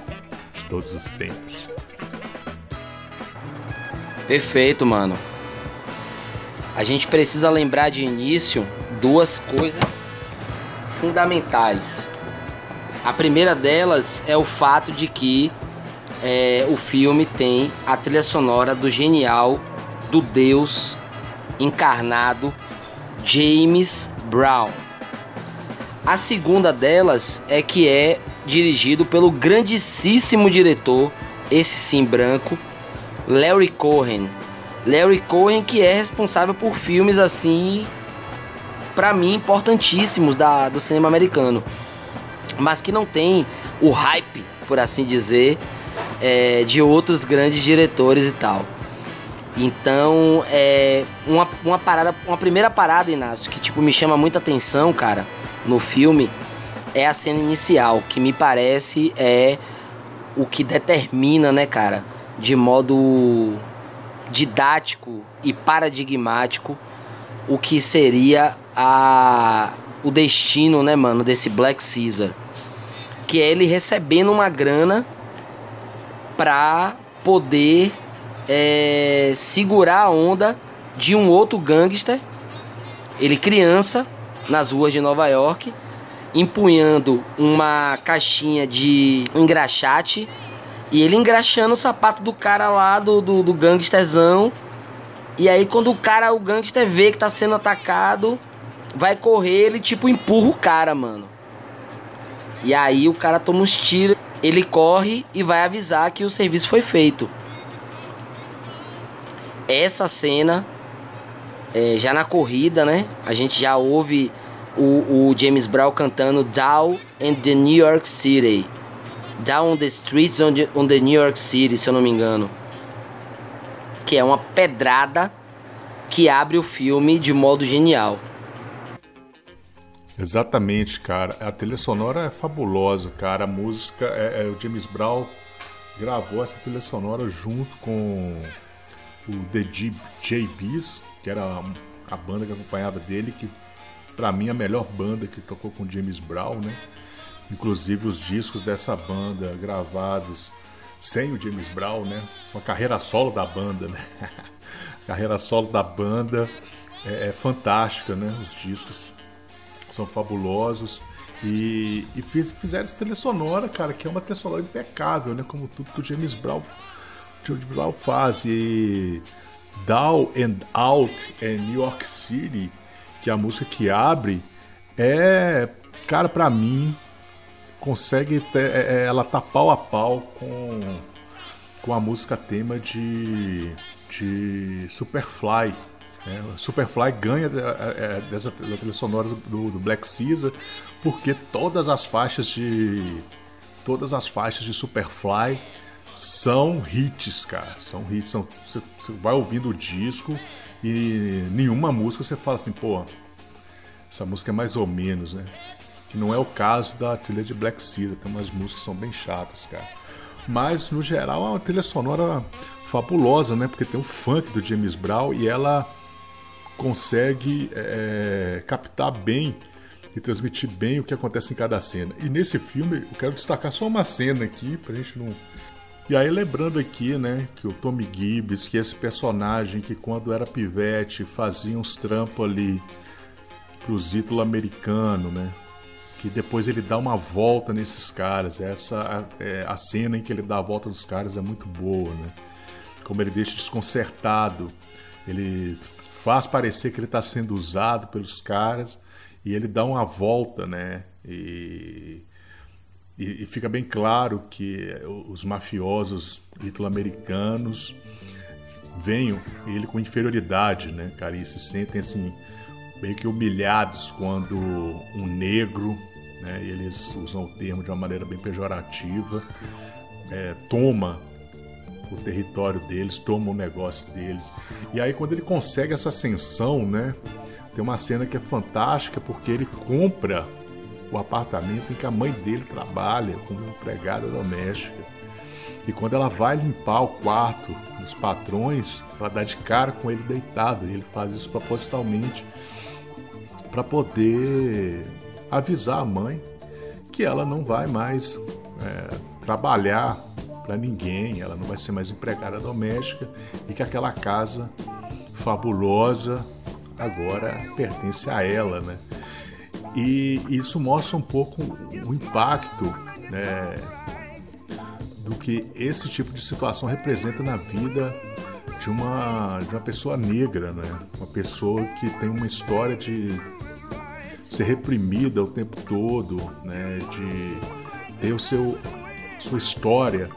de todos os tempos. Perfeito, mano. A gente precisa lembrar de início duas coisas fundamentais. A primeira delas é o fato de que é, o filme tem a trilha sonora do genial, do Deus encarnado James Brown. A segunda delas é que é dirigido pelo grandíssimo diretor, esse sim branco, Larry Cohen. Larry Cohen que é responsável por filmes assim, para mim importantíssimos da, do cinema americano, mas que não tem o hype, por assim dizer, é, de outros grandes diretores e tal. Então, é uma, uma parada, uma primeira parada, Inácio, que tipo me chama muita atenção, cara, no filme, é a cena inicial, que me parece é o que determina, né, cara, de modo didático e paradigmático o que seria a o destino, né, mano, desse Black Caesar. que é ele recebendo uma grana pra poder é, segurar a onda de um outro gangster, ele criança, nas ruas de Nova York, empunhando uma caixinha de engraxate e ele engraxando o sapato do cara lá, do, do, do gangsterzão. E aí quando o cara, o gangster vê que tá sendo atacado, vai correr, ele tipo empurra o cara, mano. E aí o cara toma uns tiros, ele corre e vai avisar que o serviço foi feito. Essa cena, é, já na corrida, né? A gente já ouve o, o James Brown cantando Down in the New York City. Down the Streets on the, on the New York City, se eu não me engano. Que é uma pedrada que abre o filme de modo genial. Exatamente, cara. A trilha sonora é fabulosa, cara. A música, é, é, o James Brown gravou essa trilha sonora junto com o The JBs, que era a banda que acompanhava dele, que para mim a melhor banda que tocou com James Brown, né? Inclusive os discos dessa banda gravados sem o James Brown, né? Uma carreira solo da banda, né? a carreira solo da banda é, é, fantástica, né? Os discos são fabulosos. E, e fiz, fizeram essa trilha sonora, cara, que é uma trilha sonora impecável, né? Como tudo que o James Brown, James Brown faz. E Down and Out em New York City, que é a música que abre, é, cara, para mim, consegue ter, é, é, ela tá pau a pau com, com a música tema de, de Superfly. Né? Superfly ganha é, dessa da trilha sonora do, do Black Caesar porque todas as faixas de todas as faixas de Superfly são hits, cara. São hits. São, você, você vai ouvindo o disco e nenhuma música você fala assim, pô, essa música é mais ou menos, né? Que não é o caso da trilha de Black Caesar. Tem umas músicas que são bem chatas, cara. Mas, no geral, é uma trilha sonora fabulosa, né? Porque tem o funk do James Brown e ela consegue é, captar bem e transmitir bem o que acontece em cada cena. E nesse filme, eu quero destacar só uma cena aqui, pra gente não e aí lembrando aqui, né, que o Tommy Gibbs, que é esse personagem que quando era pivete fazia uns trampos ali pros ítalo-americano, né, que depois ele dá uma volta nesses caras. Essa é, a cena em que ele dá a volta dos caras é muito boa, né? Como ele deixa desconcertado, ele faz parecer que ele está sendo usado pelos caras e ele dá uma volta, né? E e, e fica bem claro que os mafiosos italo-americanos veem ele com inferioridade, né, cara? E se sentem assim, meio que humilhados quando um negro, né, eles usam o termo de uma maneira bem pejorativa, é, toma o território deles, toma o negócio deles. E aí quando ele consegue essa ascensão, né, tem uma cena que é fantástica porque ele compra o apartamento em que a mãe dele trabalha como empregada doméstica. E quando ela vai limpar o quarto dos patrões, ela dá de cara com ele deitado. E ele faz isso propositalmente para poder avisar a mãe que ela não vai mais é, trabalhar para ninguém, ela não vai ser mais empregada doméstica e que aquela casa fabulosa agora pertence a ela, né? E isso mostra um pouco o impacto né, do que esse tipo de situação representa na vida de uma, de uma pessoa negra, né? uma pessoa que tem uma história de ser reprimida o tempo todo, né? de ter o seu, sua história,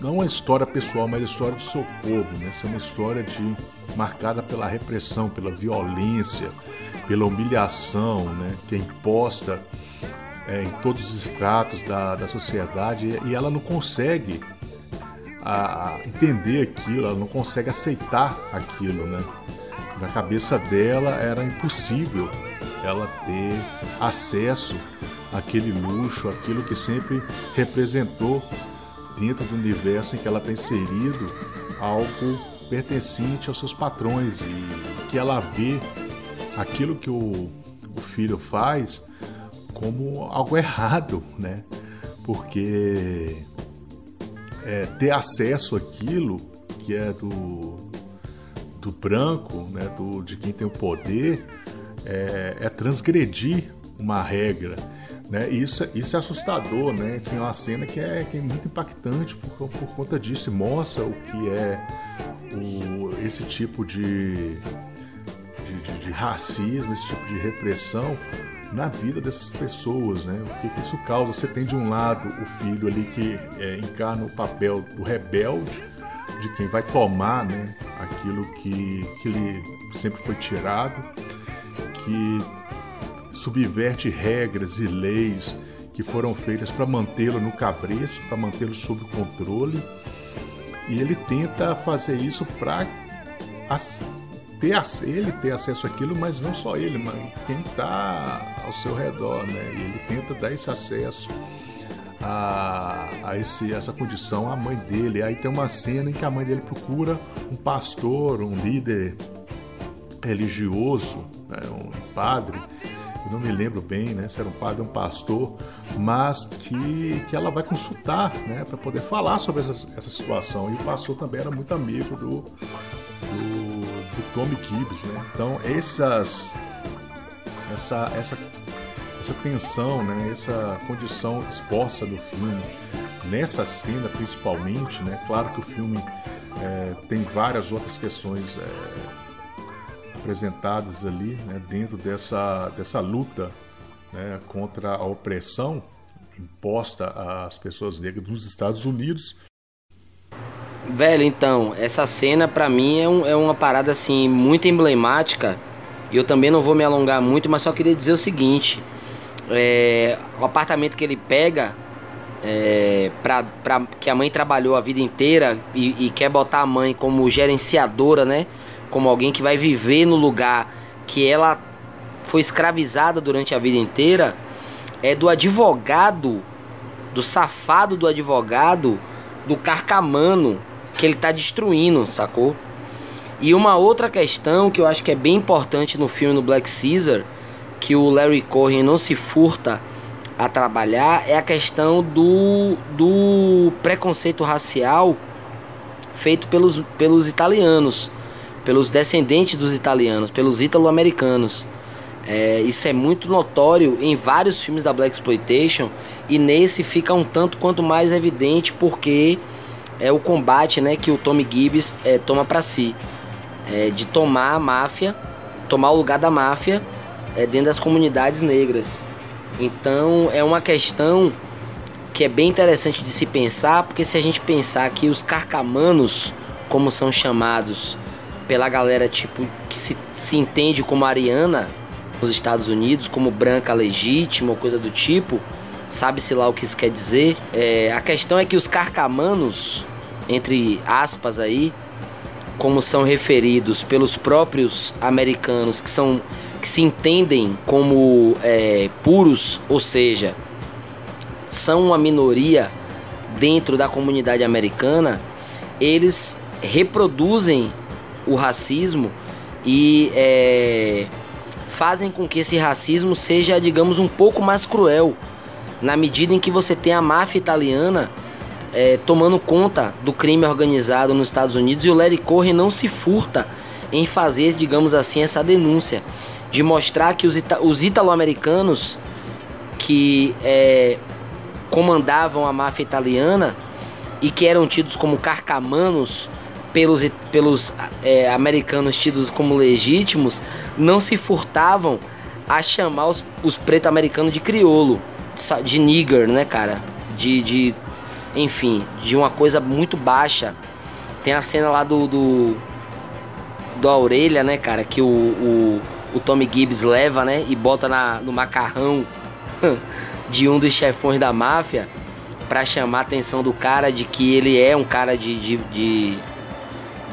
não a história pessoal, mas a história do seu povo, né? ser uma história de, marcada pela repressão, pela violência, pela humilhação né, que é imposta é, em todos os estratos da, da sociedade e ela não consegue a, a entender aquilo, ela não consegue aceitar aquilo. Né? Na cabeça dela era impossível ela ter acesso àquele luxo, aquilo que sempre representou dentro do universo em que ela está inserido algo pertencente aos seus patrões e que ela vê aquilo que o, o filho faz como algo errado, né? porque é, ter acesso àquilo que é do, do branco, né, do, de quem tem o poder, é, é transgredir uma regra. Né? Isso, isso é assustador, né? Assim, é uma cena que é, que é muito impactante por, por conta disso, mostra o que é o, esse tipo de, de, de, de racismo, esse tipo de repressão na vida dessas pessoas, né? O que, que, isso causa? Você tem de um lado o filho ali que é, encarna o papel do rebelde, de quem vai tomar, né? Aquilo que, que lhe sempre foi tirado, que subverte regras e leis que foram feitas para mantê-lo no cabreço, para mantê-lo sob controle. E ele tenta fazer isso para ter ele ter acesso àquilo, mas não só ele, mas quem está ao seu redor, né? E ele tenta dar esse acesso a, a esse, essa condição à mãe dele. Aí tem uma cena em que a mãe dele procura um pastor, um líder religioso, né? um padre, eu não me lembro bem, né, se era um padre ou um pastor, mas que, que ela vai consultar, né, para poder falar sobre essa, essa situação. E o pastor também era muito amigo do, do, do Tommy Gibbs, né? Então essas, essa, essa, essa tensão, né, essa condição exposta do filme, nessa cena principalmente, né? Claro que o filme é, tem várias outras questões é, apresentadas ali né, dentro dessa, dessa luta né, contra a opressão imposta às pessoas negras nos Estados Unidos. Velho, então, essa cena para mim é, um, é uma parada assim muito emblemática. E eu também não vou me alongar muito, mas só queria dizer o seguinte: é, o apartamento que ele pega, é, pra, pra, que a mãe trabalhou a vida inteira e, e quer botar a mãe como gerenciadora, né? Como alguém que vai viver no lugar que ela foi escravizada durante a vida inteira, é do advogado, do safado do advogado, do carcamano que ele está destruindo, sacou? E uma outra questão que eu acho que é bem importante no filme no Black Caesar, que o Larry Cohen não se furta a trabalhar, é a questão do, do preconceito racial feito pelos, pelos italianos pelos descendentes dos italianos, pelos ítalo-americanos. É, isso é muito notório em vários filmes da Black Exploitation e nesse fica um tanto quanto mais evidente porque é o combate né, que o Tommy Gibbs é, toma para si é, de tomar a máfia, tomar o lugar da máfia é, dentro das comunidades negras. Então é uma questão que é bem interessante de se pensar, porque se a gente pensar que os carcamanos, como são chamados, pela galera tipo que se, se entende como ariana nos Estados Unidos, como branca legítima ou coisa do tipo, sabe-se lá o que isso quer dizer. É, a questão é que os carcamanos, entre aspas aí, como são referidos pelos próprios americanos que são que se entendem como é, puros, ou seja, são uma minoria dentro da comunidade americana, eles reproduzem o racismo e é, fazem com que esse racismo seja, digamos, um pouco mais cruel, na medida em que você tem a máfia italiana é, tomando conta do crime organizado nos Estados Unidos e o Larry Cohen não se furta em fazer, digamos assim, essa denúncia de mostrar que os, ita os italo-americanos que é, comandavam a máfia italiana e que eram tidos como carcamanos pelos, pelos é, americanos tidos como legítimos não se furtavam a chamar os, os pretos americanos de criolo, de, nigger, né, cara? De, de, enfim, de uma coisa muito baixa. Tem a cena lá do, do, do a orelha, né, cara? Que o, o, o Tommy Gibbs leva, né? E bota na, no macarrão de um dos chefões da máfia para chamar a atenção do cara de que ele é um cara de, de, de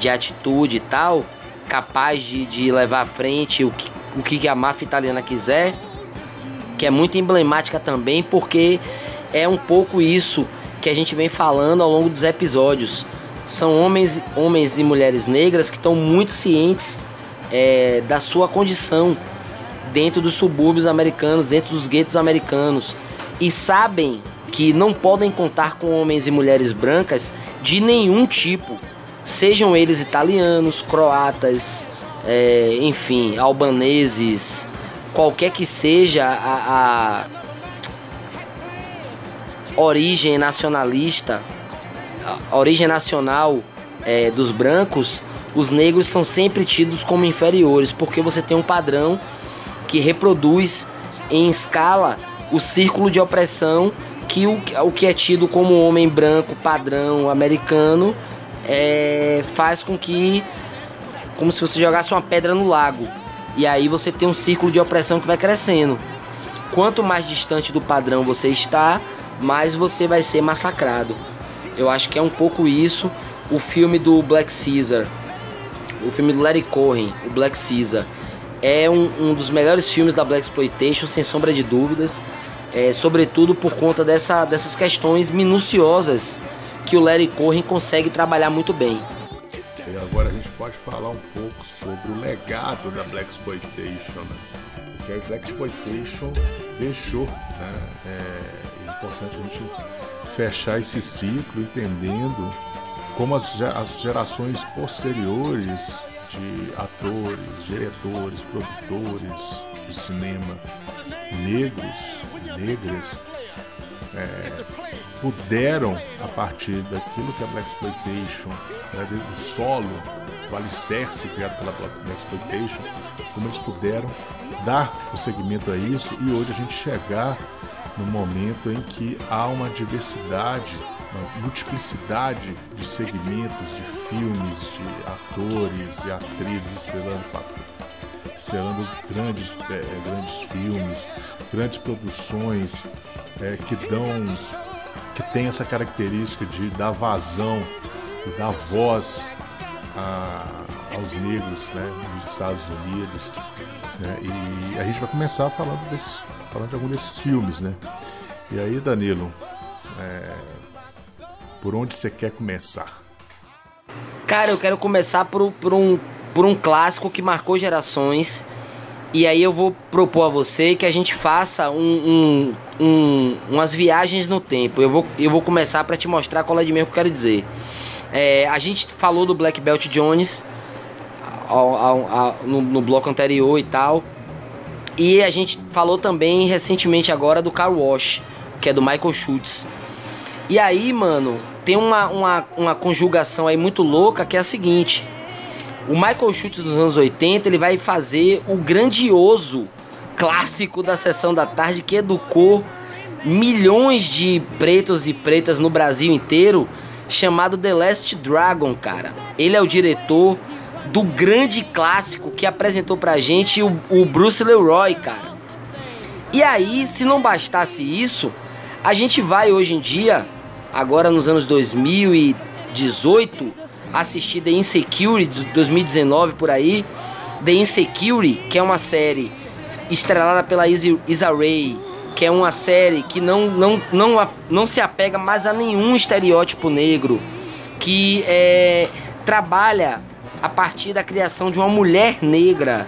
de atitude e tal, capaz de, de levar à frente o que, o que a máfia italiana quiser, que é muito emblemática também, porque é um pouco isso que a gente vem falando ao longo dos episódios. São homens, homens e mulheres negras que estão muito cientes é, da sua condição dentro dos subúrbios americanos, dentro dos guetos americanos e sabem que não podem contar com homens e mulheres brancas de nenhum tipo, sejam eles italianos, croatas, é, enfim, albaneses, qualquer que seja a, a origem nacionalista, a origem nacional é, dos brancos, os negros são sempre tidos como inferiores, porque você tem um padrão que reproduz em escala o círculo de opressão que o, o que é tido como homem branco padrão americano é, faz com que como se você jogasse uma pedra no lago e aí você tem um círculo de opressão que vai crescendo. Quanto mais distante do padrão você está, mais você vai ser massacrado. Eu acho que é um pouco isso. O filme do Black Caesar, o filme do Larry Cohen, o Black Caesar, é um, um dos melhores filmes da Black Exploitation, sem sombra de dúvidas. É, sobretudo por conta dessa, dessas questões minuciosas que o Larry Cohen consegue trabalhar muito bem. E agora a gente pode falar um pouco sobre o legado da Black Exploitation, né? que a Black Exploitation deixou. Né? É, é importante a gente fechar esse ciclo entendendo como as, as gerações posteriores de atores, diretores, produtores de cinema negros, negras, é, puderam, a partir daquilo que a Black Exploitation, né, do solo, do alicerce criado pela Black Exploitation, como eles puderam dar o segmento a isso e hoje a gente chegar no momento em que há uma diversidade, uma multiplicidade de segmentos, de filmes, de atores e atrizes estrelando, estrelando grandes, é, grandes filmes, grandes produções é, que dão que tem essa característica de dar vazão e dar voz a, aos negros né, nos Estados Unidos. Né, e a gente vai começar falando, desse, falando de algum desses filmes. Né? E aí, Danilo, é, por onde você quer começar? Cara, eu quero começar por, por, um, por um clássico que marcou gerações e aí eu vou propor a você que a gente faça um, um, um, umas viagens no tempo. Eu vou, eu vou começar para te mostrar qual é de mesmo que eu quero dizer. É, a gente falou do Black Belt Jones ao, ao, ao, no, no, bloco anterior e tal. E a gente falou também recentemente agora do Car Wash, que é do Michael Schultz. E aí, mano, tem uma, uma, uma conjugação aí muito louca que é a seguinte. O Michael Schultz dos anos 80 ele vai fazer o grandioso clássico da sessão da tarde que educou milhões de pretos e pretas no Brasil inteiro, chamado The Last Dragon, cara. Ele é o diretor do grande clássico que apresentou pra gente o, o Bruce Leroy, cara. E aí, se não bastasse isso, a gente vai hoje em dia, agora nos anos 2018, assistir The Insecurity de 2019 por aí. The Insecurity, que é uma série estrelada pela Isa Ray, que é uma série que não, não, não, não se apega mais a nenhum estereótipo negro, que é, trabalha a partir da criação de uma mulher negra,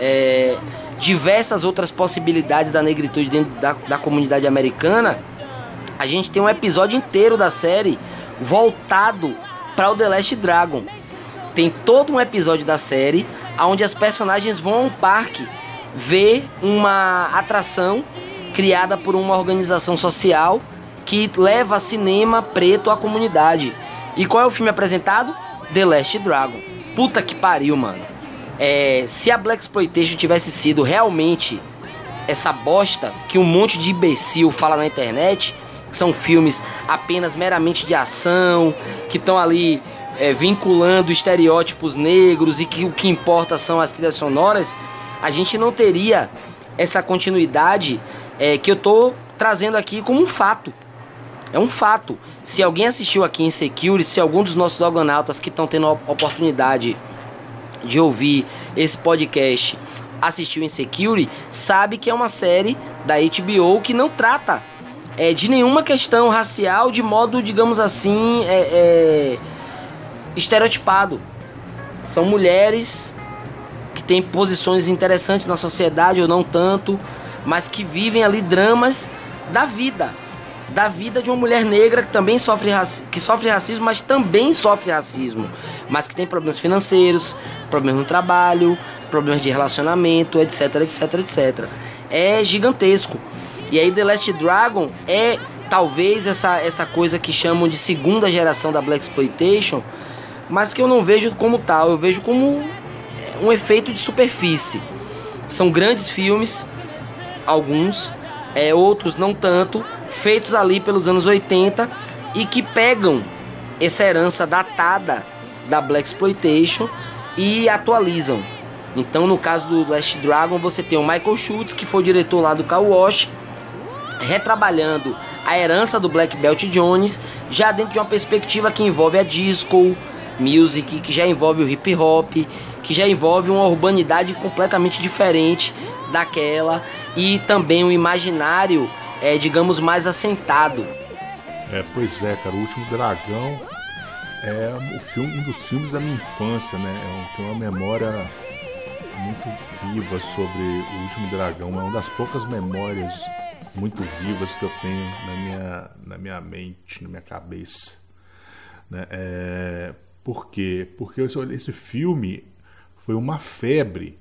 é, diversas outras possibilidades da negritude dentro da, da comunidade americana. A gente tem um episódio inteiro da série voltado para o The Last Dragon. Tem todo um episódio da série onde as personagens vão a um parque ver uma atração criada por uma organização social que leva cinema preto à comunidade. E qual é o filme apresentado? The Last Dragon. Puta que pariu, mano. É, se a Black Exploitation tivesse sido realmente essa bosta que um monte de imbecil fala na internet, são filmes apenas meramente de ação, que estão ali é, vinculando estereótipos negros e que o que importa são as trilhas sonoras, a gente não teria essa continuidade é, que eu tô trazendo aqui como um fato. É um fato. Se alguém assistiu aqui em Security, se algum dos nossos algonautas que estão tendo a oportunidade de ouvir esse podcast assistiu em Security, sabe que é uma série da HBO que não trata é, de nenhuma questão racial de modo, digamos assim, é, é, estereotipado. São mulheres que têm posições interessantes na sociedade ou não tanto, mas que vivem ali dramas da vida, da vida de uma mulher negra que também sofre, que sofre racismo, mas também sofre racismo, mas que tem problemas financeiros, problemas no trabalho, problemas de relacionamento, etc, etc, etc. É gigantesco. E aí The Last Dragon é talvez essa, essa coisa que chamam de segunda geração da Black Exploitation, mas que eu não vejo como tal, eu vejo como é, um efeito de superfície. São grandes filmes, alguns, é, outros não tanto, feitos ali pelos anos 80 e que pegam essa herança datada da Black Exploitation e atualizam. Então, no caso do Last Dragon, você tem o Michael Schultz, que foi diretor lá do Car Wash, retrabalhando a herança do Black Belt Jones, já dentro de uma perspectiva que envolve a disco music, que já envolve o hip hop, que já envolve uma urbanidade completamente diferente daquela e também um imaginário, é, digamos, mais assentado. É, pois é, cara, o último dragão é o filme, um dos filmes da minha infância, né? É tem uma memória muito viva sobre o último dragão, é uma das poucas memórias muito vivas que eu tenho na minha, na minha mente, na minha cabeça. Né? É, por quê? Porque esse filme foi uma febre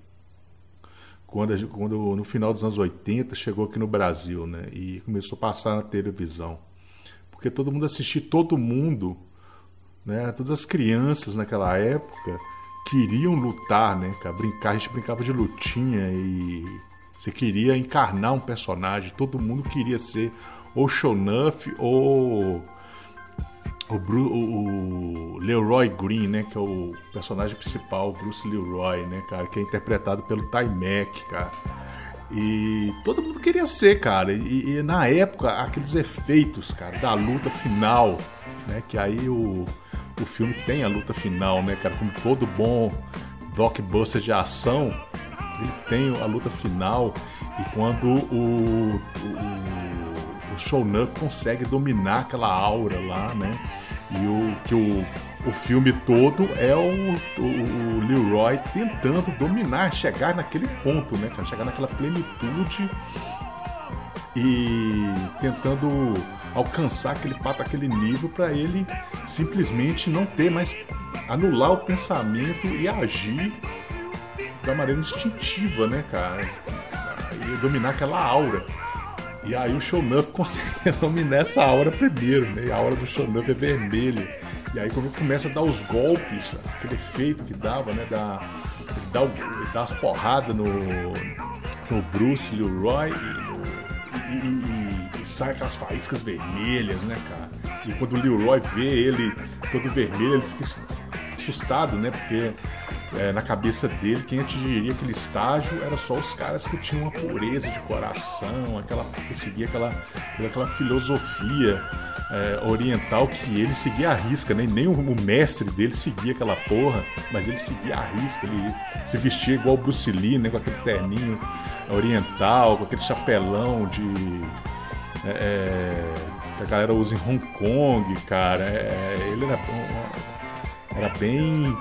quando, quando no final dos anos 80 chegou aqui no Brasil né? e começou a passar na televisão. Porque todo mundo assistia, todo mundo, né? todas as crianças naquela época queriam lutar, né? Brincar, a gente brincava de lutinha e você queria encarnar um personagem, todo mundo queria ser ou Shonuff ou o, Bru, o, Leroy Green, né, que é o personagem principal, Bruce Leroy, né, cara, que é interpretado pelo Ty Mac, cara. E todo mundo queria ser, cara. E, e, na época, aqueles efeitos, cara, da luta final, né, que aí o, o filme tem a luta final, né, cara, como todo bom blockbuster de ação, ele tem a luta final e quando o, o, o Shownuff consegue dominar aquela aura lá, né? E o que o, o filme todo é o, o, o Leroy tentando dominar, chegar naquele ponto, né? Chegar naquela plenitude e tentando alcançar aquele pato, aquele nível para ele simplesmente não ter mais anular o pensamento e agir da maneira instintiva, né, cara? E dominar aquela aura. E aí o Shonuff consegue dominar essa aura primeiro, né? E a aura do Shonuff é vermelha. E aí quando começa a dar os golpes, aquele efeito que dava, né? Da, ele, dá, ele dá as porradas no, no Bruce Leroy e, e, e, e, sai aquelas faíscas vermelhas, né, cara? E quando o Leroy vê ele todo vermelho, ele fica assustado, né? Porque é, na cabeça dele, quem atingiria aquele estágio era só os caras que tinham uma pureza de coração, aquela que seguia aquela, aquela filosofia é, oriental que ele seguia a risca, né? nem o, o, mestre dele seguia aquela porra, mas ele seguia a risca, ele se vestia igual o Bruce Lee, né? com aquele terninho oriental, com aquele chapelão de. É, é que a galera usa em Hong Kong, cara. É, ele era, era bem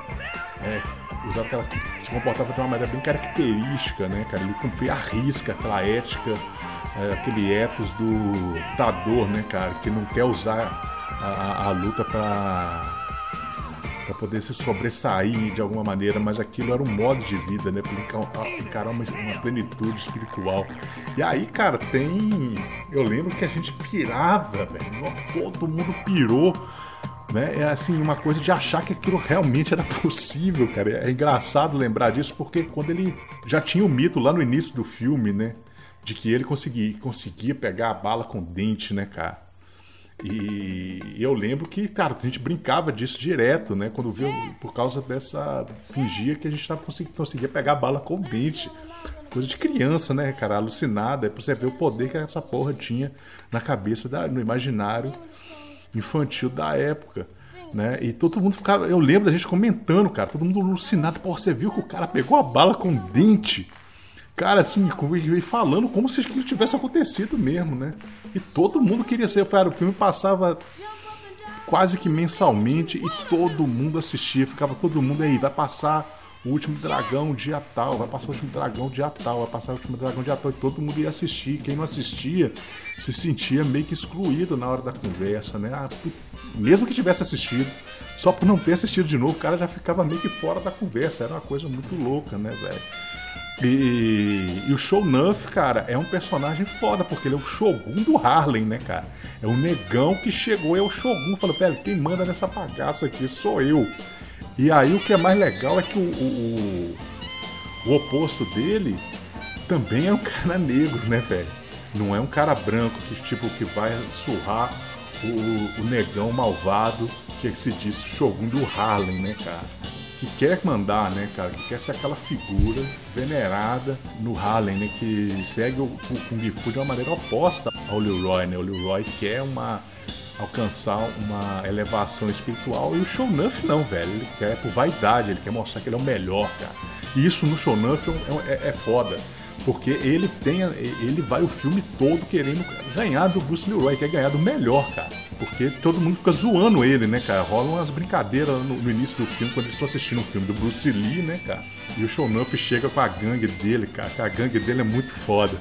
é, usava aquela, se comportava de uma maneira bem característica, né, cara? Ele cumpria a risca aquela ética, é, aquele ethos do lutador, né, cara? Que não quer usar a, a, a luta para para poder se sobressair de alguma maneira, mas aquilo era um modo de vida, né? Para encarar uma, uma, plenitude espiritual. E aí, cara, tem. Eu lembro que a gente pirava, velho. Todo mundo pirou né? É assim, uma coisa de achar que aquilo realmente era possível, cara. É engraçado lembrar disso porque quando ele já tinha o mito lá no início do filme, né? De que ele conseguia, conseguia pegar a bala com dente, né, cara? E eu lembro que, cara, a gente brincava disso direto, né? Quando viu, por causa dessa. fingia que a gente tava conseguia, conseguia pegar a bala com dente. Coisa de criança, né, cara? Alucinada. É pra você ver o poder que essa porra tinha na cabeça, da, no imaginário infantil da época. Né? E todo mundo ficava. Eu lembro da gente comentando, cara, todo mundo alucinado. Pô, você viu que o cara pegou a bala com dente? Cara, assim, falando como se aquilo tivesse acontecido mesmo, né? E todo mundo queria ser. Cara, o filme passava quase que mensalmente e todo mundo assistia. Ficava todo mundo aí, vai passar o último dragão dia tal, vai passar o último dragão dia tal, vai passar o último dragão dia tal, e todo mundo ia assistir. Quem não assistia se sentia meio que excluído na hora da conversa, né? Ah, mesmo que tivesse assistido, só por não ter assistido de novo, o cara já ficava meio que fora da conversa. Era uma coisa muito louca, né, velho? E, e, o Shonuff, cara, é um personagem foda, porque ele é o Shogun do Harlem, né, cara? É o negão que chegou, é o Shogun. Falou, velho, quem manda nessa bagaça aqui sou eu. E aí o que é mais legal é que o, o, o oposto dele também é um cara negro, né, velho? Não é um cara branco que tipo que vai surrar o, o negão malvado que se diz Shogun do Harlem, né, cara? Que quer mandar, né, cara? Que quer ser aquela figura venerada no Harlem, né? Que segue o, o Kung Fu de uma maneira oposta ao Leroy, né? O Leroy quer uma alcançar uma elevação espiritual. E o Shonuff não, velho. Ele quer por vaidade, ele quer mostrar que ele é o melhor, cara. E isso no Shonuff é, é, é foda. Porque ele tem. Ele vai o filme todo querendo ganhar do Bruce Leroy, quer ganhar do melhor, cara. Porque todo mundo fica zoando ele, né, cara? Rolam umas brincadeiras no, no início do filme, quando eles estão assistindo o filme do Bruce Lee, né, cara? E o Shonuff chega com a gangue dele, cara. A gangue dele é muito foda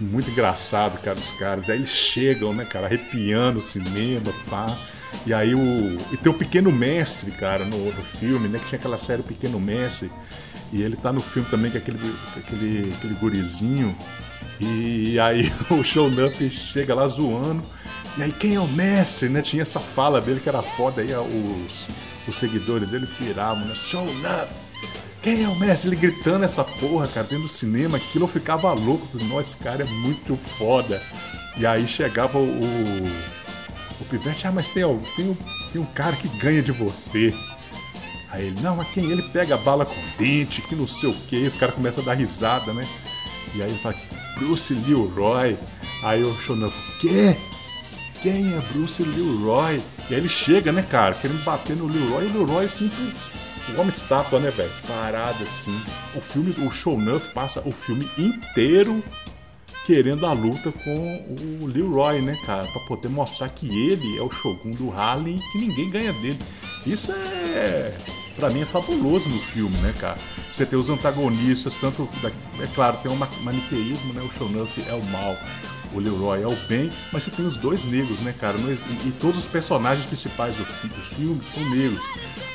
muito engraçado, cara, os caras. Aí eles chegam, né, cara, arrepiando o cinema, pá. E aí o. E tem o Pequeno Mestre, cara, no, no filme, né? Que tinha aquela série o Pequeno Mestre. E ele tá no filme também, que é aquele, aquele, aquele gurizinho. E aí o Shownuff chega lá zoando. E aí, quem é o mestre, né? Tinha essa fala dele que era foda. Aí os, os seguidores dele viravam, né? Shownuff, quem é o mestre? Ele gritando essa porra, cara, dentro do cinema, aquilo eu ficava louco. Nossa, esse cara é muito foda. E aí chegava o. O Pivete, ah, mas tem, tem, tem um cara que ganha de você. Aí ele, não, mas quem? Ele pega a bala com dente, que não sei o que. Os caras começam a dar risada, né? E aí ele fala, Bruce Leroy. Aí o Shonan, quê? Quem é Bruce Leroy? E aí ele chega, né, cara, querendo bater no Leroy. E o Leroy simples o homem estátua, né, velho? Parado assim. O filme, o Shownuff passa o filme inteiro querendo a luta com o Leroy, né, cara? Pra poder mostrar que ele é o Shogun do Harlem e que ninguém ganha dele. Isso é. Pra mim é fabuloso no filme, né, cara? Você tem os antagonistas, tanto. É claro, tem um maniqueísmo, né? O Shonuff é o mal o Leroy é o bem, mas você tem os dois negros, né, cara? E, todos os personagens principais do, do filme são negros.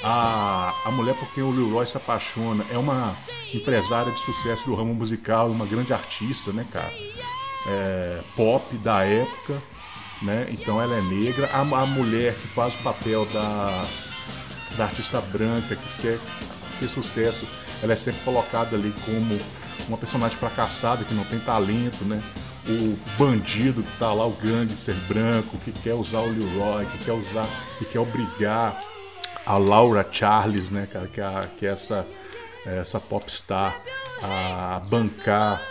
A, a mulher por quem o Leroy se apaixona é uma empresária de sucesso do ramo musical, uma grande artista, né, cara? É, pop da época, né? Então ela é negra. A, a mulher que faz o papel da, da artista branca que quer ter sucesso, ela é sempre colocada ali como uma personagem fracassada que não tem talento, né? O bandido que tá lá, o gangster branco, que quer usar o Leroy, que quer usar, que quer obrigar a Laura Charles, né, cara, que é, que é essa, essa popstar a bancar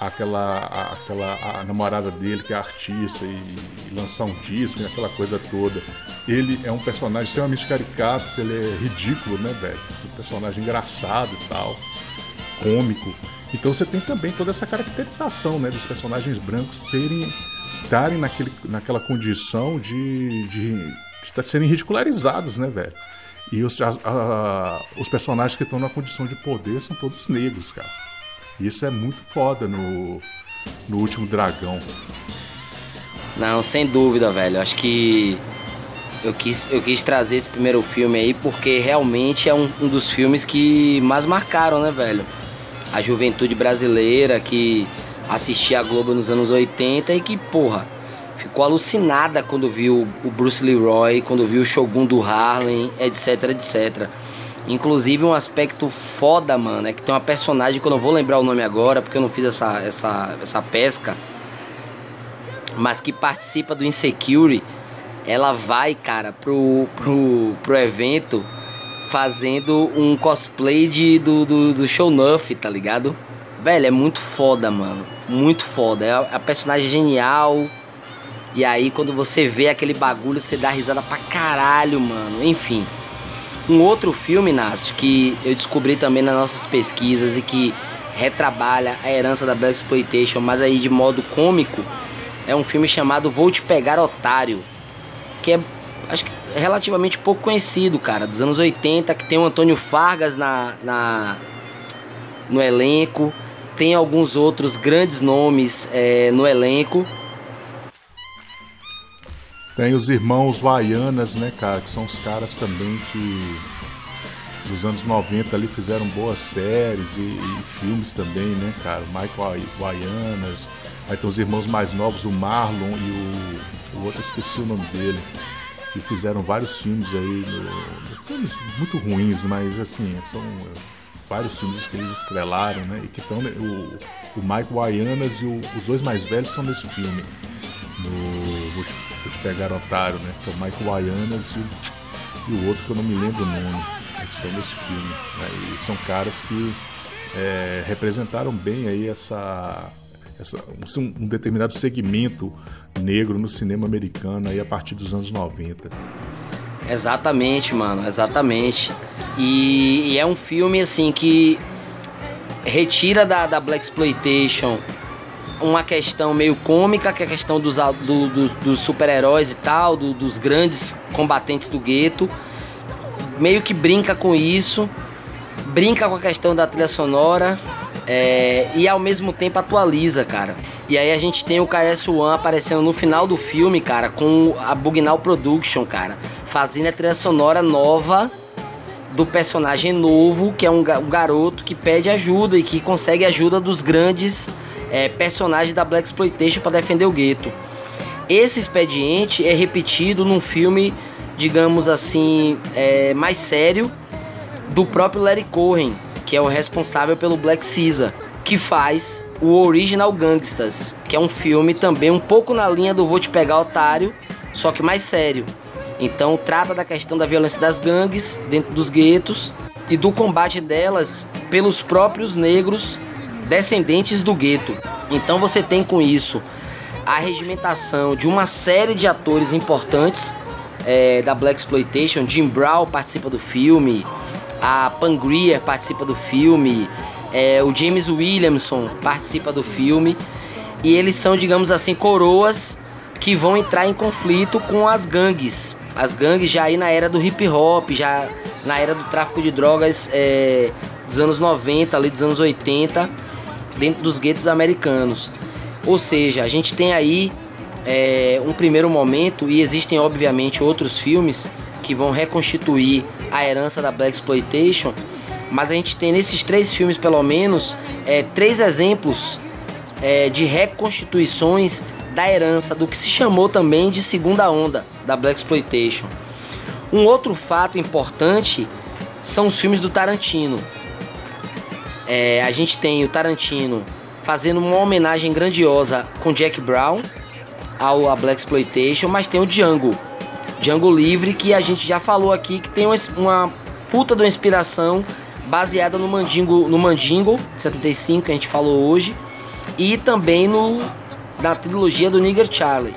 aquela, aquela a namorada dele, que é artista, e, e lançar um disco, e aquela coisa toda. Ele é um personagem extremamente caricato, ele é ridículo, né, velho? Um personagem engraçado e tal, cômico. Então você tem também toda essa caracterização né, dos personagens brancos serem estarem naquele, naquela condição de, de, de serem ridicularizados, né, velho? E os, a, a, os personagens que estão na condição de poder são todos negros, cara. Isso é muito foda no, no último Dragão. Não, sem dúvida, velho. Acho que eu quis, eu quis trazer esse primeiro filme aí porque realmente é um, um dos filmes que mais marcaram, né, velho? A juventude brasileira que assistia a Globo nos anos 80 e que, porra, ficou alucinada quando viu o Bruce Leroy, quando viu o Shogun do Harlem, etc, etc. Inclusive um aspecto foda, mano, é que tem uma personagem que eu não vou lembrar o nome agora, porque eu não fiz essa, essa, essa pesca, mas que participa do Insecurity. Ela vai, cara, pro, pro, pro evento fazendo um cosplay de, do, do, do Show Nuff, tá ligado? Velho, é muito foda, mano. Muito foda. É a, personagem genial. E aí, quando você vê aquele bagulho, você dá risada pra caralho, mano. Enfim. Um outro filme, Nácio, que eu descobri também nas nossas pesquisas e que retrabalha a herança da Black Exploitation, mas aí de modo cômico, é um filme chamado Vou Te Pegar Otário. Que é. Acho que relativamente pouco conhecido, cara, dos anos 80, que tem o Antônio Fargas na, na no elenco, tem alguns outros grandes nomes é, no elenco. Tem os irmãos Waianas, né, cara, que são os caras também que nos anos 90 ali fizeram boas séries e, e filmes também, né, cara? Michael Waianas, aí tem os irmãos mais novos, o Marlon e o, o outro, esqueci o nome dele, que fizeram vários filmes aí, filmes muito ruins, mas assim, são vários filmes que eles estrelaram, né? E que estão. O, o Mike Waianas e o, os dois mais velhos estão nesse filme. No Vou Te, Vou te Pegar Otário, né? Que é o Mike Waianas e o, e o outro que eu não me lembro o nome. Eles estão nesse filme. Né? E são caras que é, representaram bem aí essa. essa um, um determinado segmento negro no cinema americano aí a partir dos anos 90. Exatamente, mano, exatamente. E, e, é um filme assim que retira da, da Black Exploitation uma questão meio cômica, que é a questão dos, do, dos, dos super-heróis e tal, do, dos grandes combatentes do gueto. Meio que brinca com isso, brinca com a questão da trilha sonora é, e ao mesmo tempo atualiza, cara. E aí a gente tem o KS-One aparecendo no final do filme, cara, com a Bugnal Production, cara, fazendo a trilha sonora nova do personagem novo, que é um, um garoto que pede ajuda e que consegue ajuda dos grandes é, personagens da Black Exploitation para defender o gueto. Esse expediente é repetido num filme, digamos assim, é, mais sério do próprio Larry Cohen, que é o responsável pelo Black Caesar, que faz o Original Gangsters, que é um filme também um pouco na linha do Vou Te Pegar Otário, só que mais sério. Então trata da questão da violência das gangues dentro dos guetos e do combate delas pelos próprios negros descendentes do gueto. Então você tem com isso a regimentação de uma série de atores importantes é, da Black Exploitation. Jim Brown participa do filme, a Pangria participa do filme, é, o James Williamson participa do filme e eles são, digamos assim, coroas que vão entrar em conflito com as gangues. As gangues já aí na era do hip hop, já na era do tráfico de drogas é, dos anos 90, ali dos anos 80, dentro dos guetos americanos. Ou seja, a gente tem aí é, um primeiro momento e existem obviamente outros filmes que vão reconstituir a herança da Black Exploitation, mas a gente tem nesses três filmes, pelo menos, é, três exemplos é, de reconstituições da herança do que se chamou também de segunda onda da Black Exploitation. Um outro fato importante são os filmes do Tarantino. É, a gente tem o Tarantino fazendo uma homenagem grandiosa com Jack Brown ao a Black Exploitation, mas tem o Django, Django Livre, que a gente já falou aqui, que tem uma, uma puta de uma inspiração baseada no Mandingo, no Mandingo 75 que a gente falou hoje e também no na trilogia do Nigger Charlie.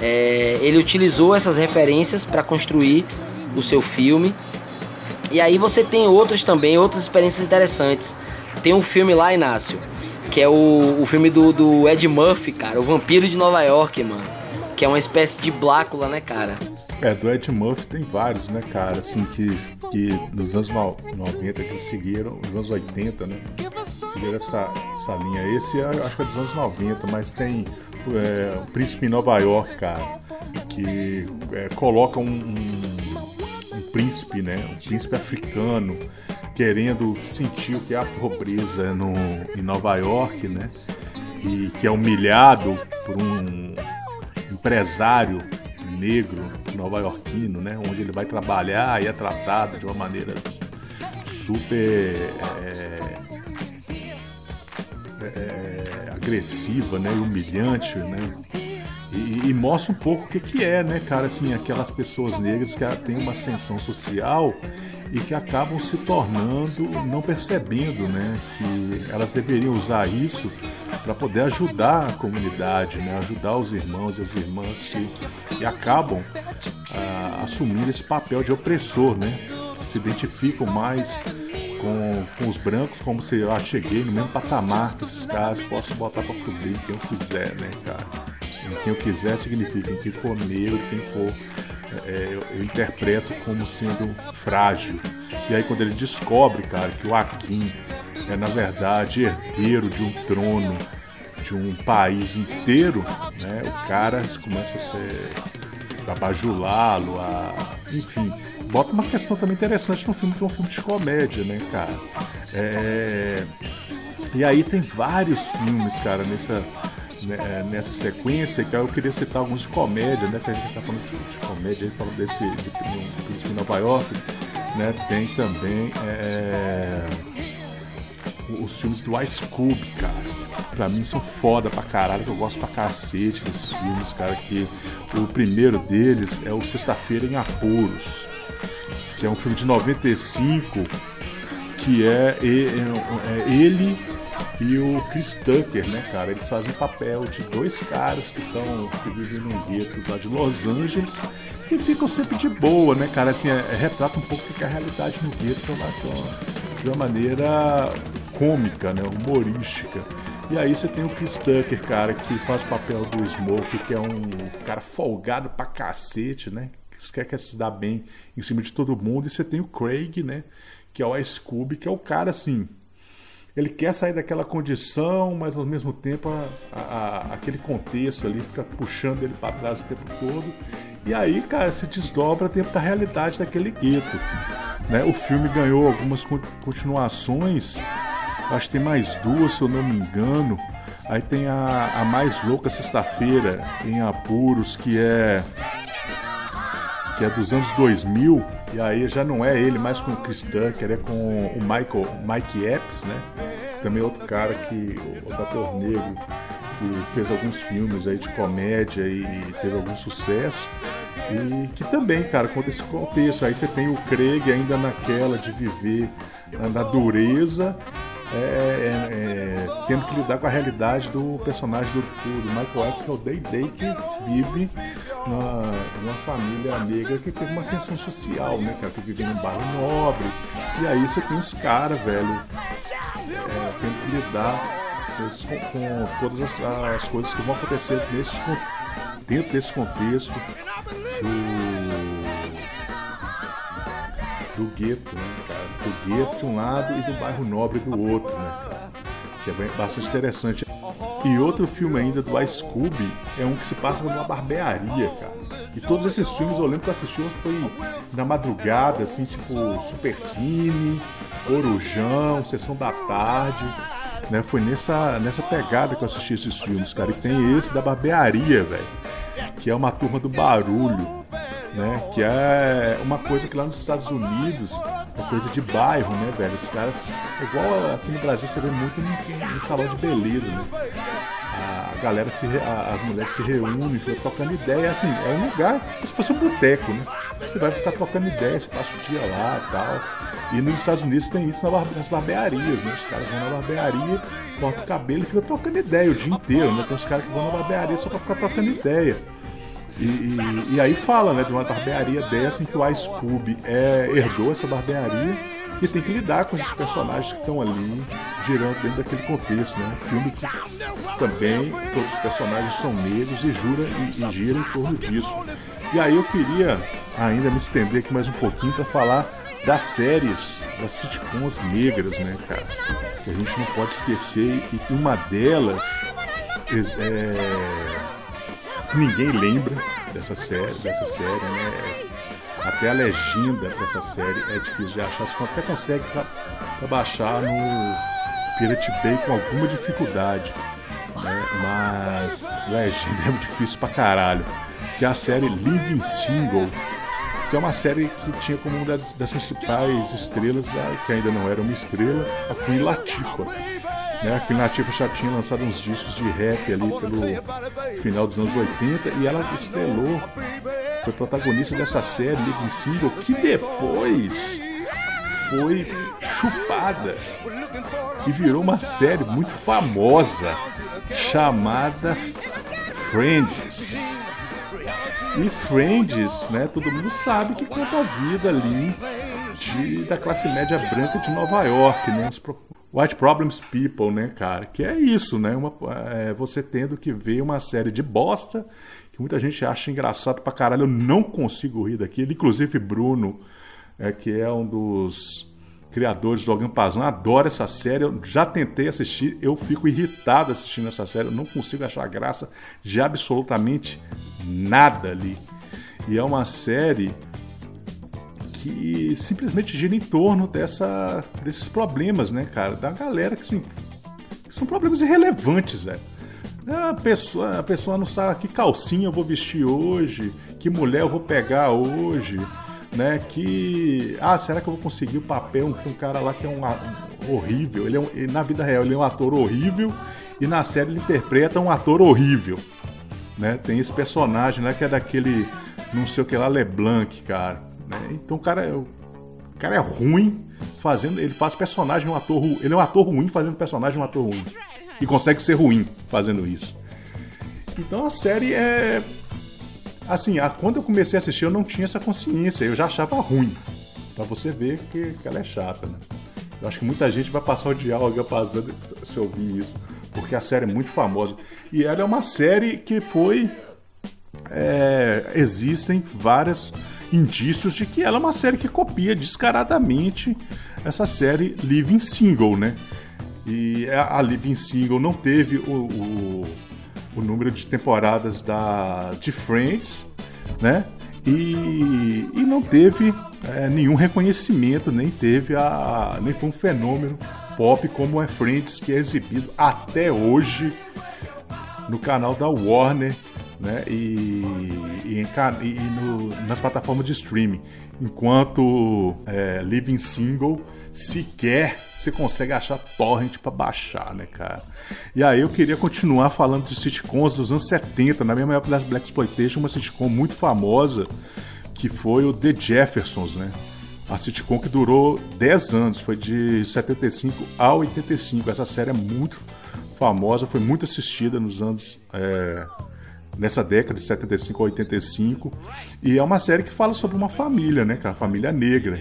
É, ele utilizou essas referências para construir o seu filme. E aí você tem outros também, outras experiências interessantes. Tem um filme lá, Inácio, que é o, o filme do, do Ed Murphy, cara, o Vampiro de Nova York, mano que é uma espécie de Blácula, né, cara? É, do Ed Murphy tem vários, né, cara, assim, que, que nos anos 90 que seguiram, nos anos 80, né, seguiram essa, essa linha. Esse acho que é dos anos 90, mas tem é, o Príncipe em Nova York, cara, que é, coloca um, um, um príncipe, né, um príncipe africano, querendo sentir o que é a pobreza no, em Nova York, né? E que é humilhado por um empresário negro nova-iorquino, né? Onde ele vai trabalhar e é tratado de uma maneira super é, é, é agressiva, né? humilhante, né? E, e, mostra um pouco o que, que é, né, cara, assim, aquelas pessoas negras que têm uma ascensão social e que acabam se tornando, não percebendo, né, que elas deveriam usar isso para poder ajudar a comunidade, né, ajudar os irmãos e as irmãs que, que acabam ah, assumindo esse papel de opressor, né, se identificam mais com, com os brancos como se eu cheguei no mesmo patamar que esses caras, posso botar para fuder quem eu quiser, né, cara. Em quem eu quiser significa em quem for negro, quem for. É, eu, eu, interpreto como sendo frágil. E aí quando ele descobre, cara, que o Akin é na verdade herdeiro de um trono de um país inteiro, né? O cara começa a ser a bajulá-lo, a enfim, bota uma questão também interessante no filme que é um filme de comédia, né, cara? É... E aí tem vários filmes, cara, nessa né, nessa sequência, que eu queria citar alguns de comédia, né? Que a gente tá falando de, de comédia, falando desse de, Príncipe de Nova York, né? Tem também é, os filmes do Ice Cube, cara. Pra mim são foda pra caralho, que eu gosto pra cacete desses filmes, cara. Que o primeiro deles é o Sexta-feira em Apuros, que é um filme de 95, que é, é, é ele e o Chris Tucker, né, cara? Eles fazem papel de dois caras que estão que vivem num gueto lá de Los Angeles e ficam sempre de boa, né, cara? Assim, é, é retrata um pouco que é a realidade no gueto lá de uma maneira cômica, né, humorística. E aí você tem o Chris Tucker, cara, que faz o papel do Smoke, que é um cara folgado pra cacete, né? Que quer, quer se dar bem em cima de todo mundo. E você tem o Craig, né? Que é o Ice Cube, que é o cara assim ele quer sair daquela condição, mas ao mesmo tempo a, a, aquele contexto ali fica puxando ele para trás o tempo todo. E aí, cara, se desdobra dentro da realidade daquele gueto. Né? O filme ganhou algumas continuações, acho que tem mais duas, se eu não me engano. Aí tem a, a mais louca sexta-feira em Apuros, que é que é dos anos 2000, e aí já não é ele mais com o Chris Tucker, é com o Michael, Mike Epps, né? Também outro cara que, outro ator negro, que fez alguns filmes aí de comédia e teve algum sucesso. E que também, cara, conta esse contexto. Aí você tem o Craig ainda naquela de viver na dureza é, é, é, tendo que lidar com a realidade do personagem do, do Michael X, que é o Day Day, que vive numa, numa família negra que teve uma ascensão social, né, cara, que vive num bairro nobre. E aí você tem esse cara, velho, é, tendo que lidar com, com todas as, as, coisas que vão acontecer nesse, dentro desse contexto do do gueto, né, cara? Do gueto de um lado e do bairro nobre do outro, né, cara? Que é bastante interessante. E outro filme ainda do Ice Cube é um que se passa numa barbearia, cara. E todos esses filmes eu lembro que eu assisti foi na madrugada, assim, tipo Super Cine, Corujão, Sessão da Tarde. Né? Foi nessa, nessa pegada que eu assisti esses filmes, cara. E tem esse da barbearia, velho. Que é uma turma do barulho né? Que é uma coisa que lá nos Estados Unidos é coisa de bairro, né, velho? Os caras, igual aqui no Brasil, você vê muito em, em salão de beleza, né? A galera, se, a, as mulheres se reúnem, ficam trocando ideia, assim, é um lugar como se fosse um boteco, né? Você vai ficar trocando ideia, você passa o dia lá e tal. E nos Estados Unidos tem isso nas barbearias, né? Os caras vão na barbearia, cortam o cabelo e ficam trocando ideia o dia inteiro, né? Tem os caras que vão na barbearia só pra ficar trocando ideia. E, e, e, aí fala né, de uma barbearia dessa em que o Ice Cube é, herdou essa barbearia e tem que lidar com esses personagens que estão ali girando dentro daquele contexto, né? Um filme que também todos os personagens são negros e jura e, e gira em torno disso. E aí eu queria ainda me estender aqui mais um pouquinho para falar das séries, das sitcoms negras, né, cara? Que a gente não pode esquecer e uma delas é ninguém lembra dessa série, dessa série, né? Até a legenda dessa série é difícil de achar. Você até consegue pra, pra baixar no Pirate Bay com alguma dificuldade. Né? Mas legenda é difícil pra caralho. Que é a série Living Single, que é uma série que tinha como uma das, das principais estrelas, que ainda não era uma estrela, a Queen Latifah. Né? A Queen Latifah já tinha lançado uns discos de rap ali pelo final dos anos 80 e ela estrelou, foi protagonista dessa série Living Single, que depois foi chupada e virou uma série muito famosa chamada Friends. E Friends, né? Todo mundo sabe que conta a vida ali de, da classe média branca de Nova York, né? Os White Problems People, né, cara? Que é isso, né? Uma, é, você tendo que ver uma série de bosta que muita gente acha engraçado pra caralho. Eu não consigo rir daquilo. Inclusive, Bruno, é, que é um dos criadores do Logan Pazan, adora essa série. Eu já tentei assistir, eu fico irritado assistindo essa série. Eu não consigo achar graça de absolutamente nada ali. E é uma série que simplesmente gira em torno dessa, desses problemas, né, cara? Da galera que, assim, que são problemas irrelevantes, velho. A pessoa, a pessoa não sabe que calcinha eu vou vestir hoje, que mulher eu vou pegar hoje, né? Que. Ah, será que eu vou conseguir o papel? Tem um cara lá que é um, um horrível. Ele é um, ele, na vida real ele é um ator horrível e na série ele interpreta um ator horrível. Né? Tem esse personagem né, que é daquele não sei o que lá, LeBlanc, cara. Né? Então o cara, é, o cara é ruim fazendo. Ele faz personagem um ator Ele é um ator ruim fazendo personagem um ator ruim. E consegue ser ruim fazendo isso. Então a série é. Assim, a, quando eu comecei a assistir, eu não tinha essa consciência. Eu já achava ruim. Pra você ver que, que ela é chata, né? Eu acho que muita gente vai passar o diálogo passando se ouvir isso. Porque a série é muito famosa. E ela é uma série que foi. É, existem várias indícios de que ela é uma série que copia descaradamente essa série Living Single, né? E a Living Single não teve o, o, o número de temporadas da, de Friends, né? E, e não teve é, nenhum reconhecimento, nem teve a. nem foi um fenômeno pop como é Friends, que é exibido até hoje no canal da Warner né? e, e, e no, nas plataformas de streaming. Enquanto é, Living Single sequer você consegue achar torrent para baixar, né, cara? E aí eu queria continuar falando de sitcoms dos anos 70, na mesma época das Black Exploitation, uma sitcom muito famosa que foi o The Jeffersons, né? A sitcom que durou 10 anos, foi de 75 a 85. Essa série é muito famosa, foi muito assistida nos anos é, nessa década de 75 a 85. E é uma série que fala sobre uma família, né, cara? Família negra.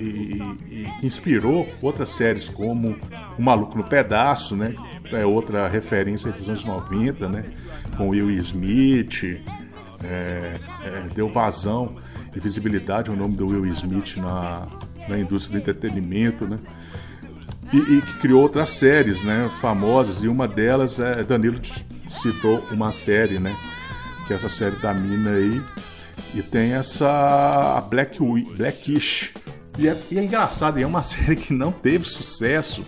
E, e, e, inspirou outras séries como O Maluco no Pedaço, né? É outra referência dos anos 90, né? Com Will Smith. É, é, deu vazão e visibilidade ao nome do Will Smith na, na indústria do entretenimento, né? E, e, que criou outras séries, né, famosas, e uma delas é Danilo citou uma série, né, que é essa série da mina aí. E tem essa Black Blackish. E é, e é engraçado, é uma série que não teve sucesso,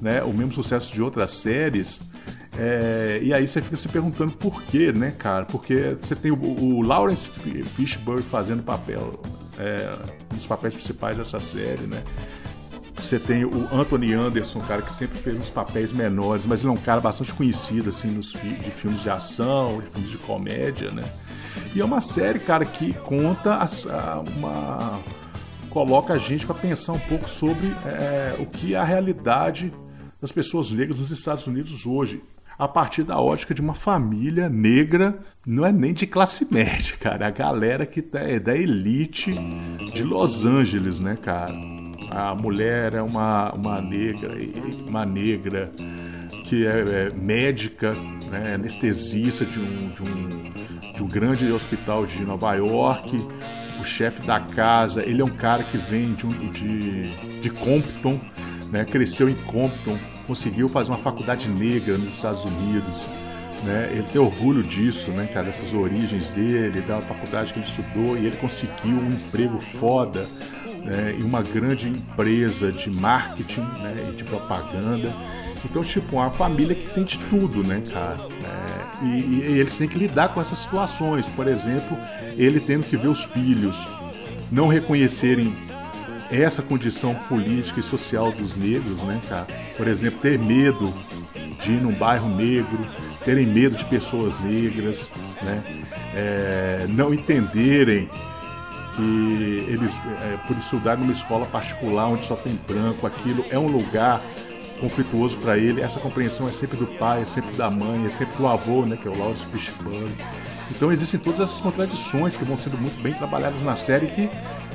né? O mesmo sucesso de outras séries. É, e aí você fica se perguntando por quê, né, cara? Porque você tem o, o Lawrence Fishburne fazendo papel, é, um dos papéis principais dessa série, né? Você tem o Anthony Anderson, cara que sempre fez uns papéis menores, mas ele é um cara bastante conhecido, assim, nos fi de filmes de ação, de filmes de comédia, né? E é uma série, cara, que conta a, a, uma. coloca a gente para pensar um pouco sobre é, o que é a realidade das pessoas negras nos Estados Unidos hoje a partir da ótica de uma família negra, não é nem de classe média, cara, é a galera que tá, é da elite de Los Angeles, né, cara? A mulher é uma, uma negra, uma negra que é, é médica, né, anestesista de um, de, um, de um grande hospital de Nova York. O chefe da casa, ele é um cara que vem de, um, de, de Compton, né, cresceu em Compton, conseguiu fazer uma faculdade negra nos Estados Unidos. Né? Ele tem orgulho disso, né, cara, dessas origens dele, da faculdade que ele estudou, e ele conseguiu um emprego foda né, em uma grande empresa de marketing né, e de propaganda. Então, tipo, uma família que tem de tudo, né, cara? É, e, e, eles têm que lidar com essas situações. Por exemplo, ele tendo que ver os filhos não reconhecerem essa condição política e social dos negros, né, cara? Por exemplo, ter medo de ir num bairro negro, terem medo de pessoas negras, né? É, não entenderem que eles, é, por estudar numa escola particular onde só tem branco, aquilo é um lugar conflituoso para ele. Essa compreensão é sempre do pai, é sempre da mãe, é sempre do avô, né, que é o Lawrence Fishburne. Então existem todas essas contradições que vão sendo muito bem trabalhadas na série que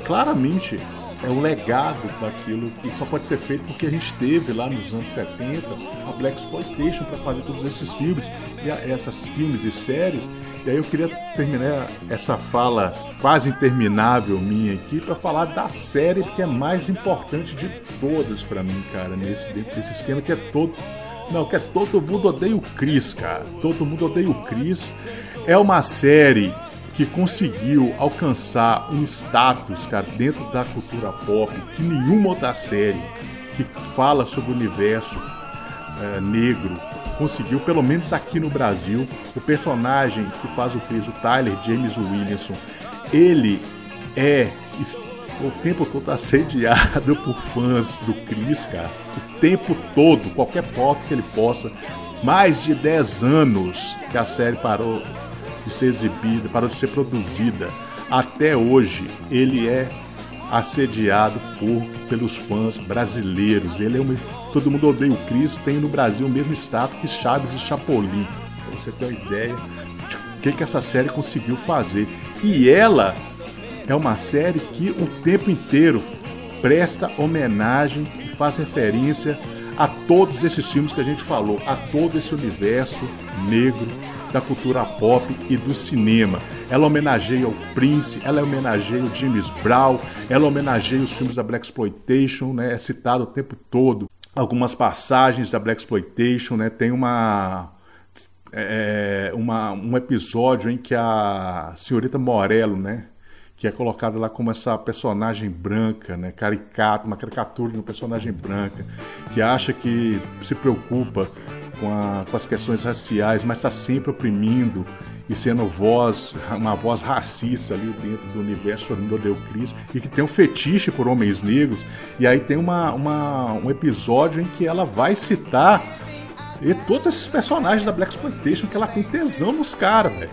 claramente é o legado daquilo que só pode ser feito porque a gente teve lá nos anos 70 a Black Exploitation para fazer todos esses filmes e essas filmes e séries. E aí eu queria terminar essa fala quase interminável minha aqui para falar da série que é mais importante de todas para mim, cara, nesse desse esquema que é todo não, que é Todo Mundo Odeia o Chris, cara. Todo Mundo Odeia o Chris. É uma série que conseguiu alcançar um status, cara, dentro da cultura pop que nenhuma outra série que fala sobre o universo é, negro conseguiu, pelo menos aqui no Brasil. O personagem que faz o Chris, o Tyler James Williamson, ele é o tempo todo assediado por fãs do Chris, cara. O tempo todo, qualquer foto que ele possa. Mais de 10 anos que a série parou de ser exibida, parou de ser produzida. Até hoje, ele é assediado por pelos fãs brasileiros. Ele é um, todo mundo odeia o Chris, tem no Brasil o mesmo status que Chaves e Chapolin. Pra você ter uma ideia de o que, que essa série conseguiu fazer. E ela é uma série que o tempo inteiro presta homenagem e faz referência a todos esses filmes que a gente falou, a todo esse universo negro da cultura pop e do cinema. Ela homenageia o Prince, ela homenageia o James Brown, ela homenageia os filmes da Black Exploitation, né? É citado o tempo todo. Algumas passagens da Black Exploitation, né? Tem uma é, uma, um episódio em que a senhorita Morello, né? que é colocada lá como essa personagem branca, né, caricata, uma caricatura de uma personagem branca, que acha que se preocupa com, a, com as questões raciais, mas está sempre oprimindo e sendo voz, uma voz racista ali dentro do universo do Deu Cris, e que tem um fetiche por homens negros, e aí tem uma, uma, um episódio em que ela vai citar e todos esses personagens da Black Exploitation que ela tem tesão nos caras, velho.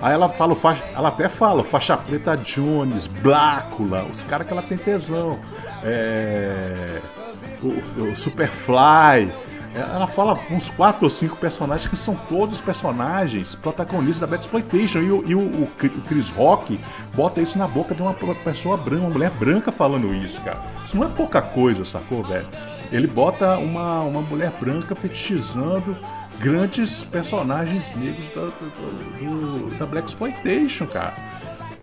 Aí ela fala, ela até fala, faixa preta Jones, Blácula, os caras que ela tem tesão. É, o, o Superfly. Ela fala uns quatro ou cinco personagens que são todos personagens protagonistas da Black Exploitation. E, o, e o, o, Chris Rock bota isso na boca de uma pessoa branca, uma mulher branca falando isso, cara. Isso não é pouca coisa, sacou, velho? Ele bota uma, uma mulher branca fetichizando grandes personagens negros da, da Black Exploitation, cara.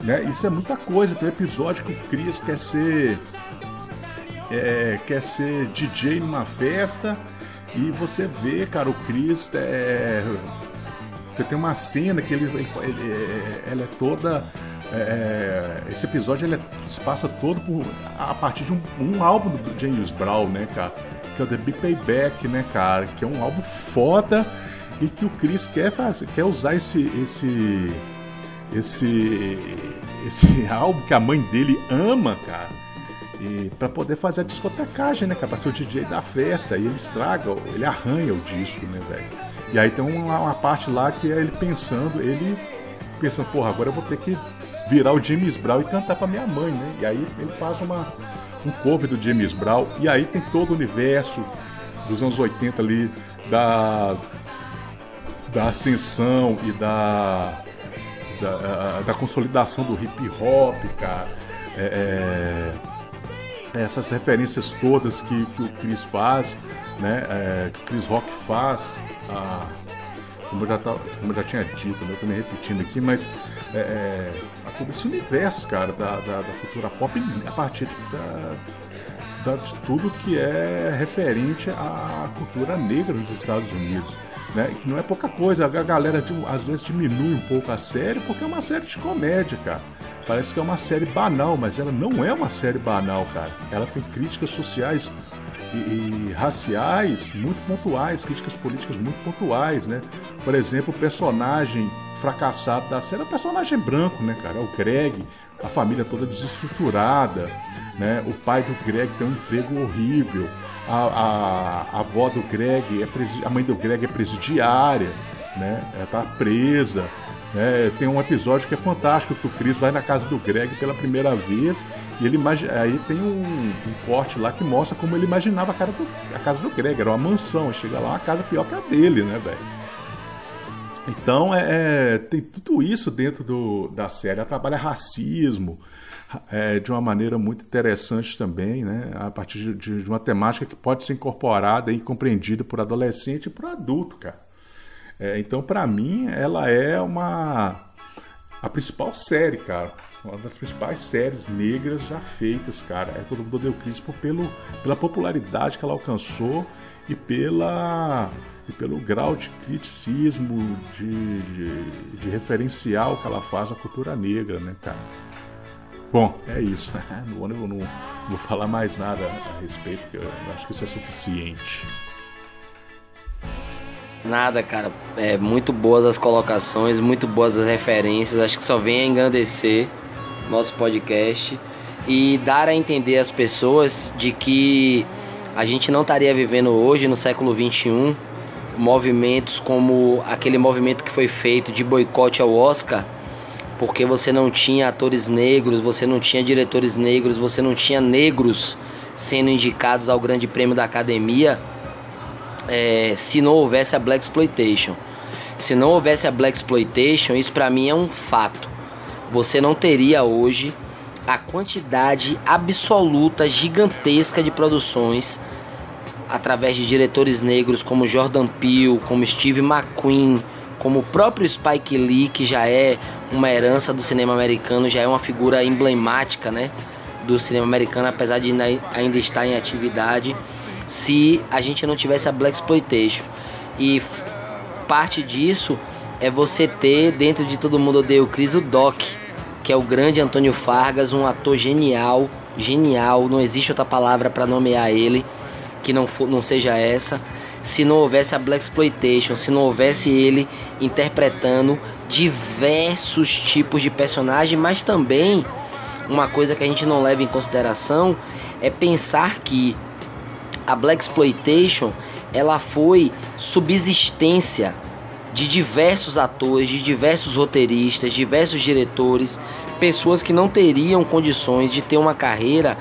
Né? Isso é muita coisa. Tem um episódio que o Chris quer ser. É, quer ser DJ numa festa e você vê, cara, o Chris é, tem uma cena que ele, ele, ele é, ela é toda é, esse episódio ele é, se passa todo por, a partir de um, um álbum do James Brown, né, cara? que é o The Big Payback, né, cara? Que é um álbum foda e que o Chris quer fazer, quer usar esse esse esse esse álbum que a mãe dele ama, cara. E para poder fazer a discotecagem, né, cara? Pra ser o DJ da festa. E ele estraga, ele arranha o disco, né, velho? E aí tem uma, uma parte lá que é ele pensando, ele pensando, porra, agora eu vou ter que virar o James Brown e cantar pra minha mãe, né? E aí ele faz uma, um cover do James Brown, e aí tem todo o universo dos anos 80 ali, da, da ascensão e da, da, da consolidação do hip hop, cara. É, é, essas referências todas que, que o Chris faz, né? É, que o Chris Rock faz, a, como, eu já como eu já tinha dito, né? eu tô me repetindo aqui, mas é, é, a todo esse universo, cara, da, da, da cultura pop a partir da, da, de tudo que é referente à cultura negra nos Estados Unidos. Né? Que não é pouca coisa, a galera às vezes diminui um pouco a série porque é uma série de comédia, cara. Parece que é uma série banal, mas ela não é uma série banal, cara. Ela tem críticas sociais e, e, raciais muito pontuais, críticas políticas muito pontuais, né? Por exemplo, o personagem fracassado da série é o personagem branco, né, cara? É o Greg, a família toda desestruturada, né? O pai do Greg tem um emprego horrível, a, a, a avó do Greg, é a mãe do Greg é presidiária, né? Ela tá presa. Né? Tem um episódio que é fantástico, que o Chris vai na casa do Greg pela primeira vez e ele aí tem um, um, corte lá que mostra como ele imaginava a, do, a casa do Greg, era uma mansão, chega lá uma casa pior que a dele, né, velho? Então, é, é, tem tudo isso dentro do, da série. Ela trabalha racismo é, de uma maneira muito interessante também, né? a partir de, de, uma temática que pode ser incorporada e compreendida por adolescente e por adulto, cara. É, então, para mim, ela é uma a principal série, cara. Uma das principais séries negras já feitas, cara. É Todo Mundo Deu Crispo pelo, pela popularidade que ela alcançou e pela e pelo grau de criticismo, de, de, de referencial que ela faz à cultura negra, né, cara? Bom, é isso. Eu não, não vou falar mais nada a respeito, porque eu acho que isso é suficiente. Nada, cara. É muito boas as colocações, muito boas as referências. Acho que só vem a engrandecer nosso podcast e dar a entender às pessoas de que a gente não estaria vivendo hoje no século 21 movimentos como aquele movimento que foi feito de boicote ao Oscar, porque você não tinha atores negros, você não tinha diretores negros, você não tinha negros sendo indicados ao Grande Prêmio da Academia, é, se não houvesse a Black Exploitation. Se não houvesse a Black Exploitation, isso para mim é um fato. Você não teria hoje a quantidade absoluta, gigantesca de produções através de diretores negros como Jordan Peele, como Steve McQueen, como o próprio Spike Lee, que já é uma herança do cinema americano, já é uma figura emblemática, né, do cinema americano, apesar de ainda estar em atividade, se a gente não tivesse a black exploitation. E parte disso é você ter dentro de todo mundo odeia o Chris o Doc, que é o grande Antônio Fargas, um ator genial, genial, não existe outra palavra para nomear ele que não, for, não seja essa, se não houvesse a Black Exploitation, se não houvesse ele interpretando diversos tipos de personagem, mas também uma coisa que a gente não leva em consideração é pensar que a Black Exploitation ela foi subsistência de diversos atores, de diversos roteiristas, diversos diretores, pessoas que não teriam condições de ter uma carreira.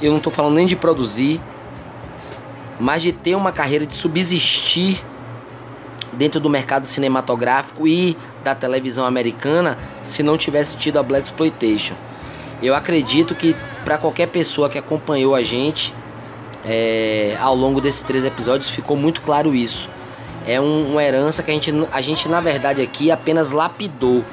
Eu não estou falando nem de produzir, mas de ter uma carreira de subsistir dentro do mercado cinematográfico e da televisão americana se não tivesse tido a Black Exploitation. Eu acredito que para qualquer pessoa que acompanhou a gente é, ao longo desses três episódios ficou muito claro isso. É um, uma herança que a gente, a gente na verdade aqui apenas lapidou.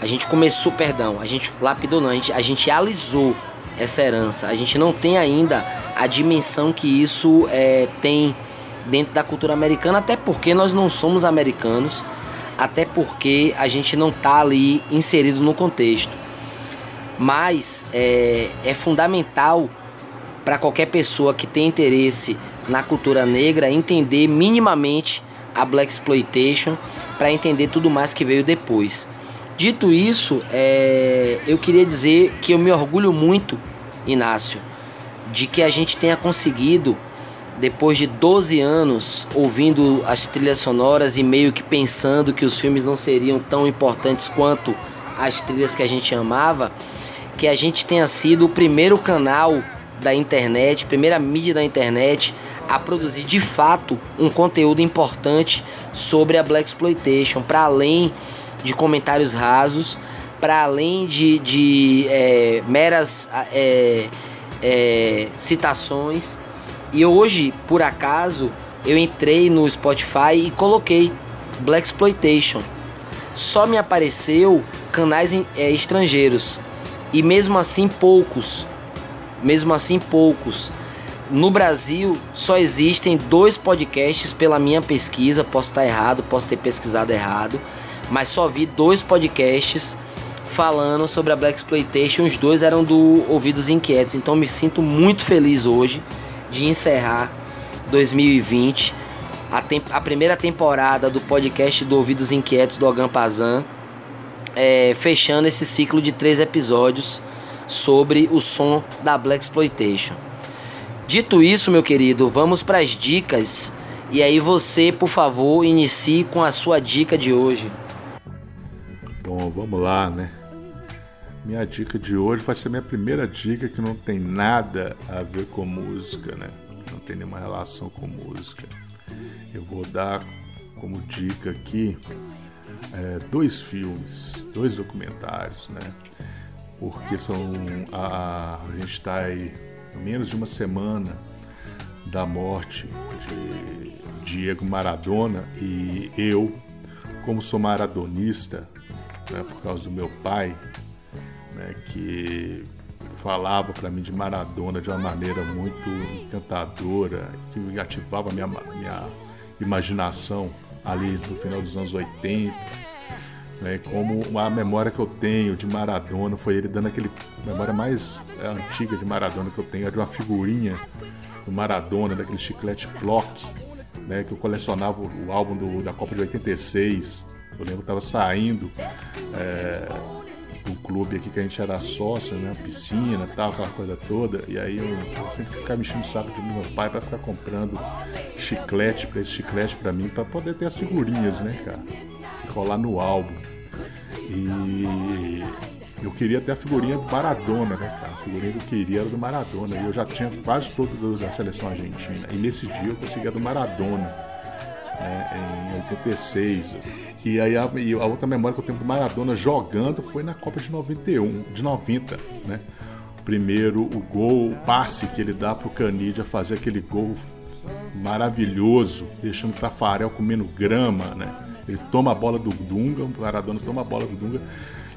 A gente começou, perdão, a gente lapidou não, a gente, a gente alisou essa herança. A gente não tem ainda a dimensão que isso é, tem dentro da cultura americana, até porque nós não somos americanos, até porque a gente não está ali inserido no contexto. Mas é, é fundamental para qualquer pessoa que tem interesse na cultura negra entender minimamente a Black Exploitation para entender tudo mais que veio depois. Dito isso, é, eu queria dizer que eu me orgulho muito, Inácio, de que a gente tenha conseguido, depois de 12 anos ouvindo as trilhas sonoras e meio que pensando que os filmes não seriam tão importantes quanto as trilhas que a gente amava, que a gente tenha sido o primeiro canal da internet, primeira mídia da internet a produzir de fato um conteúdo importante sobre a Black Exploitation, para além de comentários rasos, para além de, de é, meras é, é, citações. E hoje, por acaso, eu entrei no Spotify e coloquei Black Exploitation. Só me apareceu canais é, estrangeiros e mesmo assim poucos, mesmo assim poucos. No Brasil só existem dois podcasts pela minha pesquisa, posso estar errado, posso ter pesquisado errado mas só vi dois podcasts falando sobre a Black Exploitation. Os dois eram do Ouvidos Inquietos. Então me sinto muito feliz hoje de encerrar 2020, a, a primeira temporada do podcast do Ouvidos Inquietos do Agampazan, é, fechando esse ciclo de três episódios sobre o som da Black Exploitation. Dito isso, meu querido, vamos para as dicas. E aí você, por favor, inicie com a sua dica de hoje. Bom, vamos lá, né? Minha dica de hoje vai ser minha primeira dica que não tem nada a ver com música, né? Não tem nenhuma relação com música. Eu vou dar como dica aqui é, dois filmes, dois documentários, né? Porque são a, a gente está aí menos de uma semana da morte de Diego Maradona e eu, como sou maradonista, né, por causa do meu pai, né, que falava para mim de Maradona de uma maneira muito encantadora, que ativava minha, minha imaginação ali no final dos anos 80. Né, como a memória que eu tenho de Maradona foi ele dando aquele memória mais é, antiga de Maradona que eu tenho é de uma figurinha do Maradona daquele chiclete Block né, que eu colecionava o álbum do, da Copa de 86 eu lembro que estava saindo é, do clube aqui que a gente era sócio, né? Piscina tal, aquela coisa toda. E aí eu, eu sempre ficava mexendo o saco de meu pai para ficar comprando chiclete para esse chiclete para mim, para poder ter as figurinhas, né, cara? Rolar no álbum. E eu queria ter a figurinha do Maradona, né, cara? A figurinha que eu queria era do Maradona. E eu já tinha quase todas da seleção argentina. E nesse dia eu consegui a do Maradona né, em 86. E aí a, e a, outra memória que eu tenho do Maradona jogando foi na Copa de 91, de 90, né? Primeiro o gol, o passe que ele dá pro Canidia fazer aquele gol maravilhoso, deixando o Tafarel comendo grama, né? Ele toma a bola do Dunga, o Maradona toma a bola do Dunga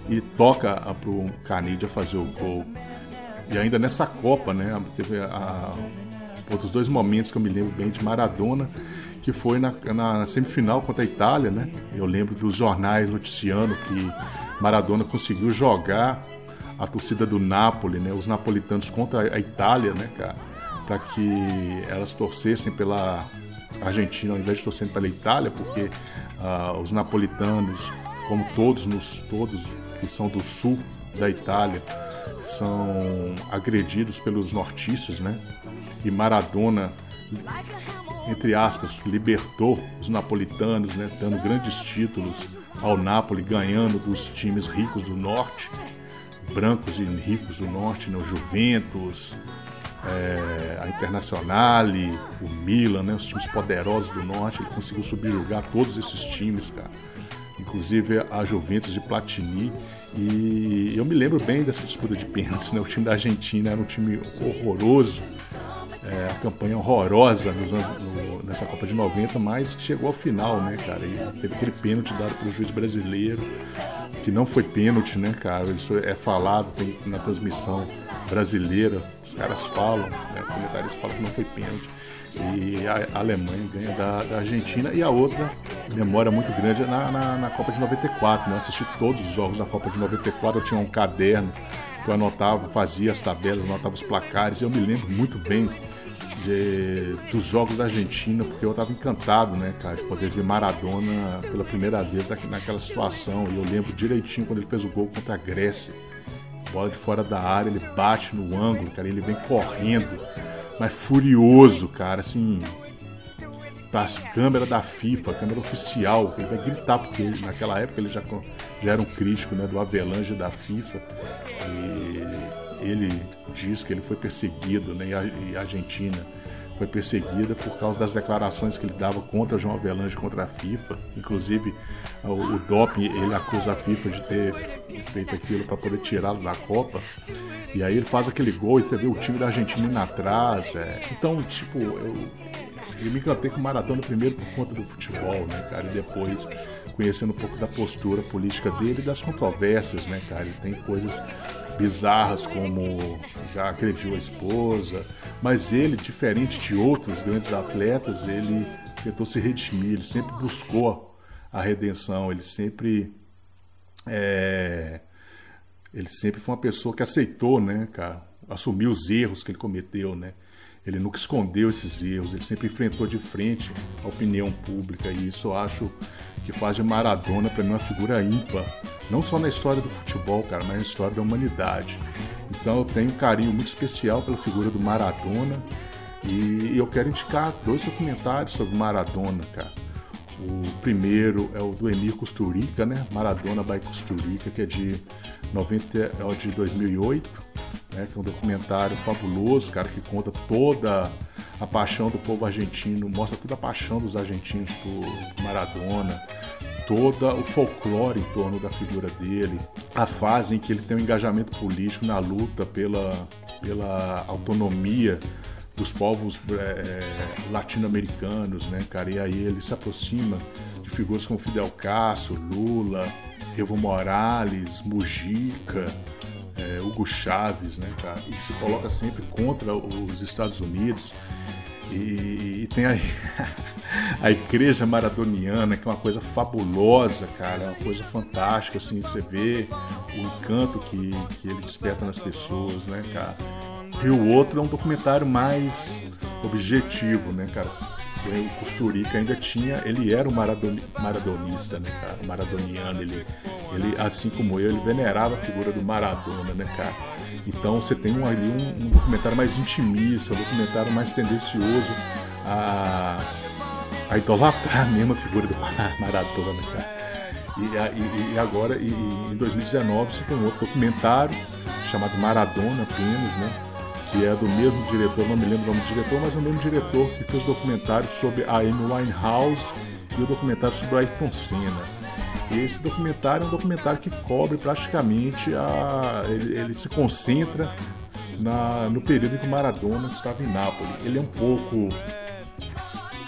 e toca pro Canidia fazer o gol. E ainda nessa Copa, né? Teve a, outros dois momentos que eu me lembro bem de Maradona que foi na, na, semifinal contra a Itália, né? Eu lembro dos jornais noticiando que Maradona conseguiu jogar a torcida do Napoli, né? Os napolitanos contra a Itália, né, cara? Para que elas torcessem pela Argentina ao invés de torcerem pela Itália, porque uh, os napolitanos, como todos nos todos que são do sul da Itália, são agredidos pelos nortistas, né? E Maradona entre aspas, libertou os napolitanos, né, dando grandes títulos ao Napoli, ganhando dos times ricos do norte, brancos e ricos do norte, né, Juventus, é, a Internazionale, o Milan, né, os times poderosos do norte, ele conseguiu subjugar todos esses times, cara. Inclusive a Juventus de Platini. E eu me lembro bem dessa disputa de pênaltis, né? O time da Argentina era um time horroroso, é, a campanha horrorosa nos anos, no, nessa Copa de 90, mas chegou ao final, né, cara? E teve aquele pênalti dado pelo juiz brasileiro, que não foi pênalti, né, cara? Isso é falado tem, na transmissão brasileira, os caras falam, né, comentários falam que não foi pênalti. E a Alemanha ganha da, da Argentina e a outra memória muito grande é na, na, na Copa de 94, né? Eu assisti todos os jogos da Copa de 94, eu tinha um caderno que eu anotava, fazia as tabelas, anotava os placares, eu me lembro muito bem de, dos jogos da Argentina, porque eu estava encantado, né, cara, de poder ver Maradona pela primeira vez naquela situação. E eu lembro direitinho quando ele fez o gol contra a Grécia. Bola de fora da área, ele bate no ângulo, cara, ele vem correndo, mas furioso, cara, assim, a câmera da FIFA, câmera oficial, ele vai gritar, porque ele, naquela época ele já, já era um crítico né, do Avelange da FIFA. E ele diz que ele foi perseguido, né, e a Argentina foi perseguida por causa das declarações que ele dava contra João Avelange, contra a FIFA. Inclusive, o, o doping, ele acusa a FIFA de ter feito aquilo para poder tirá-lo da Copa. E aí ele faz aquele gol e você vê o time da Argentina indo atrás. É. Então, tipo, eu, eu me encantei com o Maradona primeiro por conta do futebol, né, cara? E depois conhecendo um pouco da postura política dele e das controvérsias, né, cara? Ele tem coisas bizarras como já agrediu a esposa, mas ele, diferente de outros grandes atletas, ele tentou se redimir, ele sempre buscou a redenção, ele sempre é, ele sempre foi uma pessoa que aceitou, né, cara, assumiu os erros que ele cometeu, né? Ele nunca escondeu esses erros, ele sempre enfrentou de frente a opinião pública e isso eu acho que faz de Maradona para mim uma figura ímpar, não só na história do futebol, cara, mas na história da humanidade. Então eu tenho um carinho muito especial pela figura do Maradona e eu quero indicar dois documentários sobre Maradona, cara. O primeiro é o do Emir Kusturica, né? Maradona by Kusturica, que é de 90, é de 2008 né, que é um documentário fabuloso, cara, que conta toda a paixão do povo argentino, mostra toda a paixão dos argentinos por Maradona, todo o folclore em torno da figura dele, a fase em que ele tem um engajamento político na luta pela, pela autonomia dos povos é, latino-americanos, né, cara? E aí ele se aproxima de figuras como Fidel Castro, Lula, Evo Morales, Mujica, é, Hugo Chávez, né, cara? E se coloca sempre contra os Estados Unidos. E, e tem aí a igreja maradoniana, que é uma coisa fabulosa, cara, é uma coisa fantástica, assim, você vê o encanto que, que ele desperta nas pessoas, né, cara? E o outro é um documentário mais objetivo, né, cara? O Costurica ainda tinha, ele era um maradoni, maradonista, né, cara? Maradoniano, ele, ele, assim como eu, ele venerava a figura do Maradona, né, cara? Então você tem um, ali um, um documentário mais intimista, um documentário mais tendencioso a, a idolatrar mesmo a figura do Maradona, cara. E, e, e agora, e, em 2019, você tem um outro documentário chamado Maradona apenas, né? Que é do mesmo diretor, não me lembro o nome do diretor, mas é o mesmo diretor que fez documentários sobre a Amy Winehouse e o documentário sobre a Ayrton Senna. Esse documentário é um documentário que cobre praticamente a. ele, ele se concentra na, no período em que o Maradona estava em Nápoles. Ele é um pouco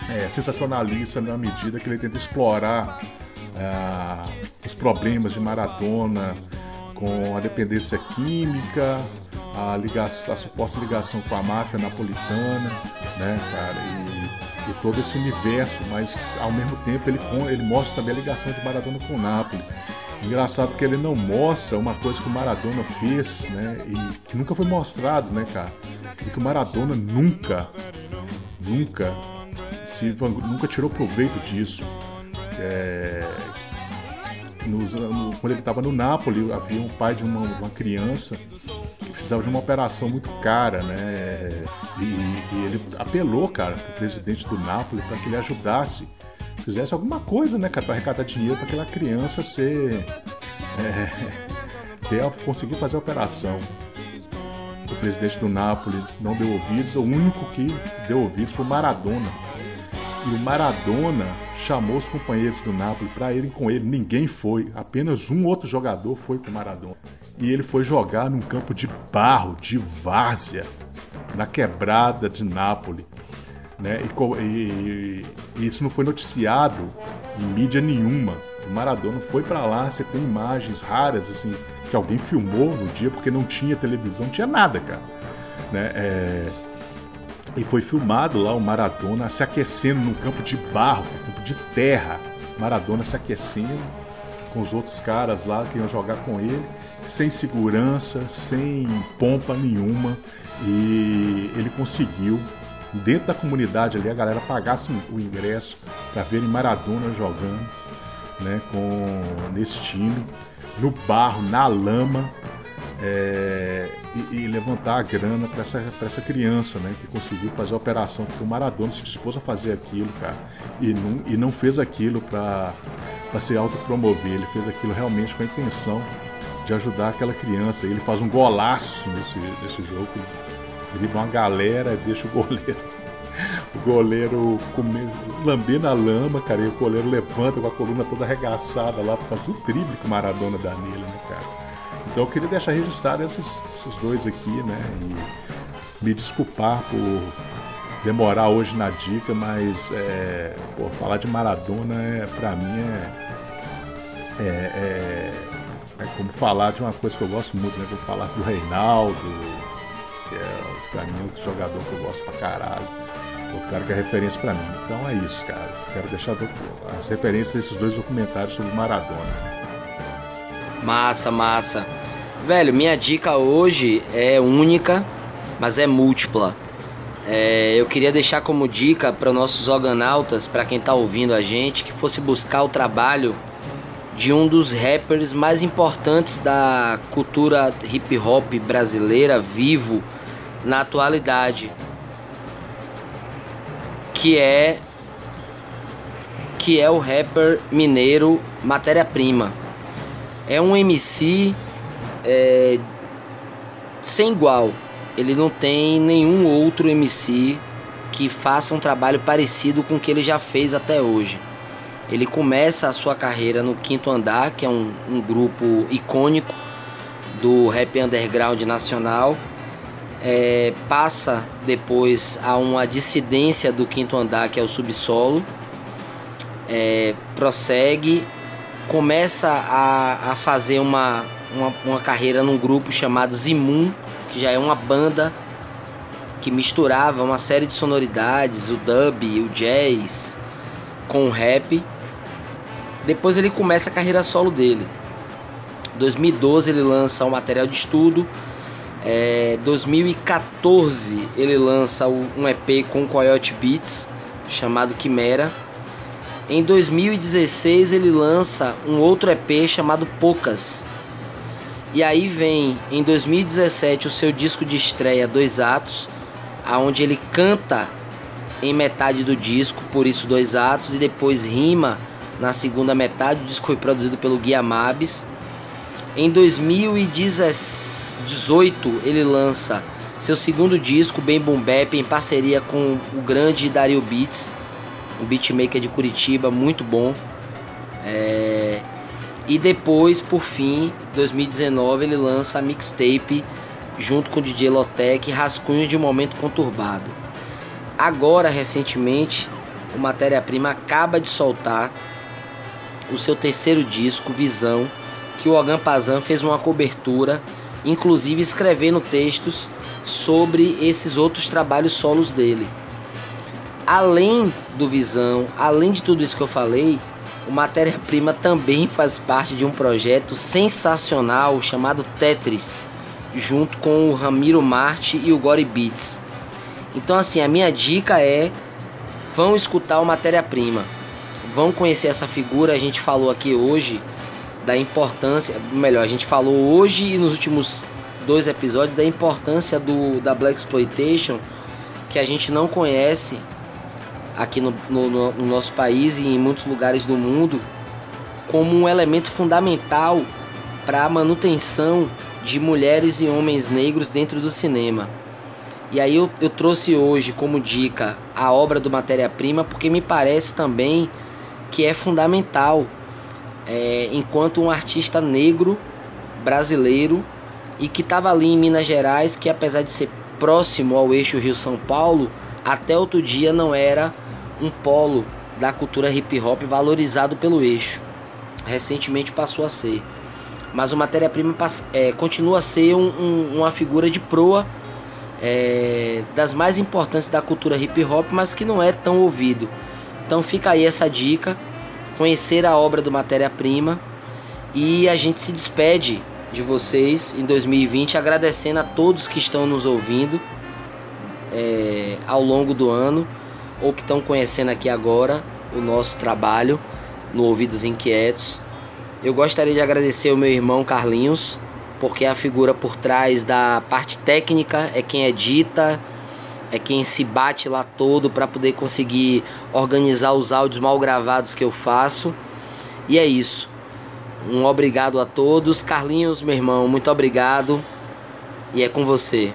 é, sensacionalista na medida que ele tenta explorar é, os problemas de Maradona com a dependência química, a, ligação, a suposta ligação com a máfia napolitana, né, cara, e, e, todo esse universo, mas ao mesmo tempo ele, ele mostra também a ligação de Maradona com o Nápoles. Engraçado que ele não mostra uma coisa que o Maradona fez, né, e que nunca foi mostrado, né, cara, e que o Maradona nunca, nunca, se, nunca tirou proveito disso. É, no, quando ele estava no Nápoles, havia um pai de uma, uma criança precisava de uma operação muito cara, né? E, e ele apelou, cara, pro presidente do Napoli para que ele ajudasse, fizesse alguma coisa, né, para arrecadar dinheiro para aquela criança ser. É, ter, conseguir fazer a operação. O presidente do Napoli não deu ouvidos, o único que deu ouvidos foi o Maradona. E o Maradona chamou os companheiros do Napoli para irem com ele. Ninguém foi, apenas um outro jogador foi com o Maradona e ele foi jogar num campo de barro, de várzea, na quebrada de Nápoles. Né? E, e, e, isso não foi noticiado em mídia nenhuma. O Maradona foi para lá, você tem imagens raras assim que alguém filmou no dia porque não tinha televisão, não tinha nada, cara. Né? É... E foi filmado lá o Maradona se aquecendo num campo de barro, campo de terra. Maradona se aquecendo com os outros caras lá que iam jogar com ele sem segurança, sem pompa nenhuma, e ele conseguiu dentro da comunidade ali a galera pagasse o ingresso para verem Maradona jogando, né, com nesse time no barro, na lama, é, e, e, levantar a grana para essa, essa criança, né, que conseguiu fazer a operação, porque o Maradona se dispôs a fazer aquilo, cara, e não, e não fez aquilo para se autopromover, ele fez aquilo realmente com a intenção de ajudar aquela criança. Ele faz um golaço nesse, nesse jogo, dribla uma galera, deixa o goleiro, o goleiro lamber na lama, cara, e o goleiro levanta com a coluna toda arregaçada lá por causa do drible que o Maradona dá nele, né, cara. Então eu queria deixar registrado esses, esses dois aqui, né, e me desculpar por demorar hoje na dica, mas é, pô, falar de Maradona é, pra mim é, é, é é como falar de uma coisa que eu gosto muito, né? Como falar do Reinaldo, que é pra mim outro jogador que eu gosto pra caralho. Outro cara que é referência pra mim. Então é isso, cara. Quero deixar as referências desses dois documentários sobre Maradona. Massa, massa. Velho, minha dica hoje é única, mas é múltipla. É, eu queria deixar como dica para nossos organautas, para quem está ouvindo a gente, que fosse buscar o trabalho de um dos rappers mais importantes da cultura hip hop brasileira vivo na atualidade, que é que é o rapper mineiro Matéria Prima. É um MC é, sem igual. Ele não tem nenhum outro MC que faça um trabalho parecido com o que ele já fez até hoje. Ele começa a sua carreira no Quinto Andar, que é um, um grupo icônico do rap underground nacional. É, passa depois a uma dissidência do Quinto Andar, que é o Subsolo. É, prossegue, começa a, a fazer uma, uma, uma carreira num grupo chamado Zimun, que já é uma banda que misturava uma série de sonoridades, o dub, o jazz, com o rap. Depois ele começa a carreira solo dele. 2012 ele lança o um material de estudo. É, 2014 ele lança um EP com Coyote Beats chamado Quimera. Em 2016 ele lança um outro EP chamado Poucas. E aí vem em 2017 o seu disco de estreia Dois Atos, aonde ele canta em metade do disco, por isso dois atos e depois rima na segunda metade. O disco foi produzido pelo Guia Mabes. Em 2018 ele lança seu segundo disco, Bem Boom Bap, em parceria com o grande Dario Beats, um beatmaker de Curitiba, muito bom. É... E depois, por fim, 2019 ele lança a mixtape junto com o DJ Lotec, Rascunhos de um Momento Conturbado. Agora, recentemente, o Matéria Prima acaba de soltar o seu terceiro disco, Visão, que o Ogan Pazan fez uma cobertura, inclusive escrevendo textos sobre esses outros trabalhos solos dele. Além do Visão, além de tudo isso que eu falei, o Matéria Prima também faz parte de um projeto sensacional chamado Tetris, junto com o Ramiro Marte e o Gory Beats. Então assim, a minha dica é vão escutar o Matéria Prima vão conhecer essa figura. A gente falou aqui hoje da importância, melhor, a gente falou hoje e nos últimos dois episódios da importância do da Black Exploitation que a gente não conhece aqui no, no, no nosso país e em muitos lugares do mundo como um elemento fundamental para a manutenção de mulheres e homens negros dentro do cinema. E aí eu, eu trouxe hoje como dica a obra do Matéria Prima porque me parece também que é fundamental é, enquanto um artista negro brasileiro e que estava ali em Minas Gerais, que apesar de ser próximo ao eixo Rio-São Paulo, até outro dia não era um polo da cultura hip hop valorizado pelo eixo. Recentemente passou a ser. Mas o Matéria-Prima é, continua a ser um, um, uma figura de proa é, das mais importantes da cultura hip hop, mas que não é tão ouvido. Então fica aí essa dica, conhecer a obra do Matéria Prima e a gente se despede de vocês em 2020 agradecendo a todos que estão nos ouvindo é, ao longo do ano ou que estão conhecendo aqui agora o nosso trabalho no Ouvidos Inquietos. Eu gostaria de agradecer o meu irmão Carlinhos, porque é a figura por trás da parte técnica, é quem edita, é quem se bate lá todo para poder conseguir organizar os áudios mal gravados que eu faço. E é isso. Um obrigado a todos. Carlinhos, meu irmão, muito obrigado. E é com você.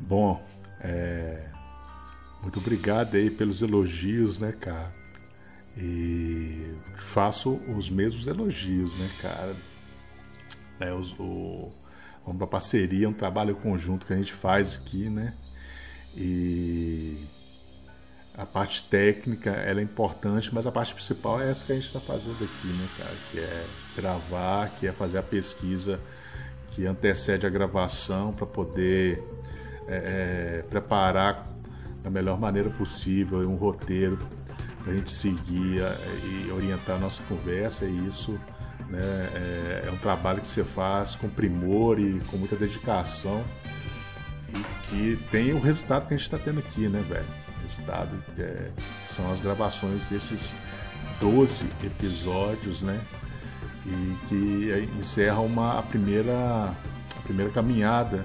Bom, é... muito obrigado aí pelos elogios, né, cara? E faço os mesmos elogios, né, cara? É, os, o uma parceria, um trabalho conjunto que a gente faz aqui, né? E a parte técnica ela é importante, mas a parte principal é essa que a gente está fazendo aqui, né, cara? Que é gravar, que é fazer a pesquisa que antecede a gravação para poder é, é, preparar da melhor maneira possível um roteiro para a gente seguir é, e orientar a nossa conversa e isso né? É, é um trabalho que você faz com primor e com muita dedicação e que tem o resultado que a gente está tendo aqui, né, velho? O resultado é, são as gravações desses 12 episódios, né? E que encerra uma, a, primeira, a primeira caminhada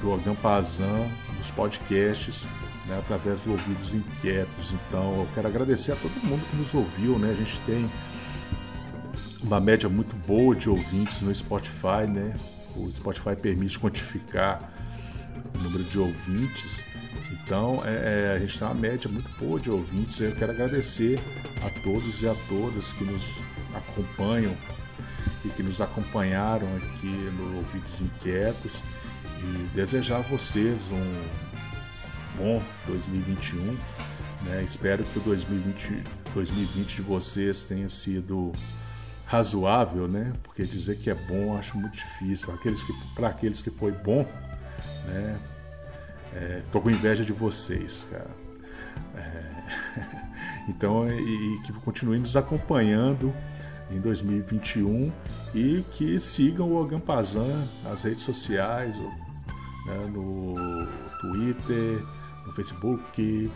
do Agampazan dos podcasts né, através dos ouvidos inquietos. Então eu quero agradecer a todo mundo que nos ouviu, né? A gente tem uma média muito boa de ouvintes no Spotify, né? O Spotify permite quantificar número de ouvintes. Então, é, é, a gente tem uma média muito boa de ouvintes. Eu quero agradecer a todos e a todas que nos acompanham e que nos acompanharam aqui no Ouvidos Inquietos e desejar a vocês um bom 2021. Né? Espero que o 2020, 2020 de vocês tenha sido razoável, né? Porque dizer que é bom acho muito difícil. Aqueles que, para aqueles que foi bom, né? É, com inveja de vocês, cara. É, então, e, e que continuem nos acompanhando em 2021 e que sigam o Ogampazan nas redes sociais, né, no Twitter, no Facebook,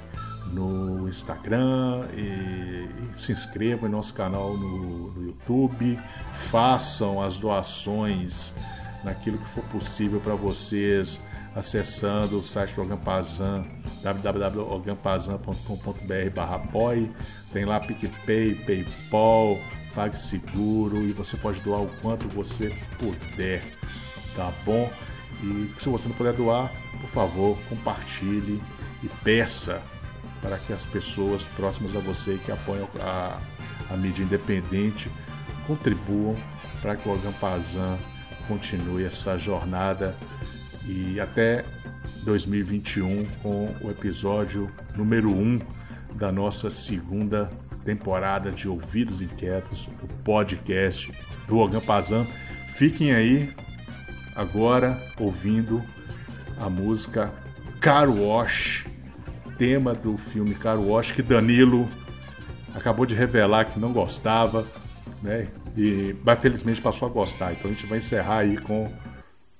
no Instagram e, e, se inscrevam em nosso canal no, no YouTube, façam as doações naquilo que for possível para vocês acessando o site do Ogampazan, www.ogampazan.com.br barra tem lá PicPay, Paypal, PagSeguro e você pode doar o quanto você puder, tá bom? E se você não puder doar, por favor, compartilhe e peça para que as pessoas próximas a você que apoiam a, a mídia independente contribuam para que o Ogampazan continue essa jornada e até 2021 com o episódio número 1 um da nossa segunda temporada de Ouvidos Inquietos, o podcast do Ogampazan. Fiquem aí agora ouvindo a música Car Wash, tema do filme Car Wash, que Danilo acabou de revelar que não gostava, né? E mas felizmente passou a gostar. Então a gente vai encerrar aí com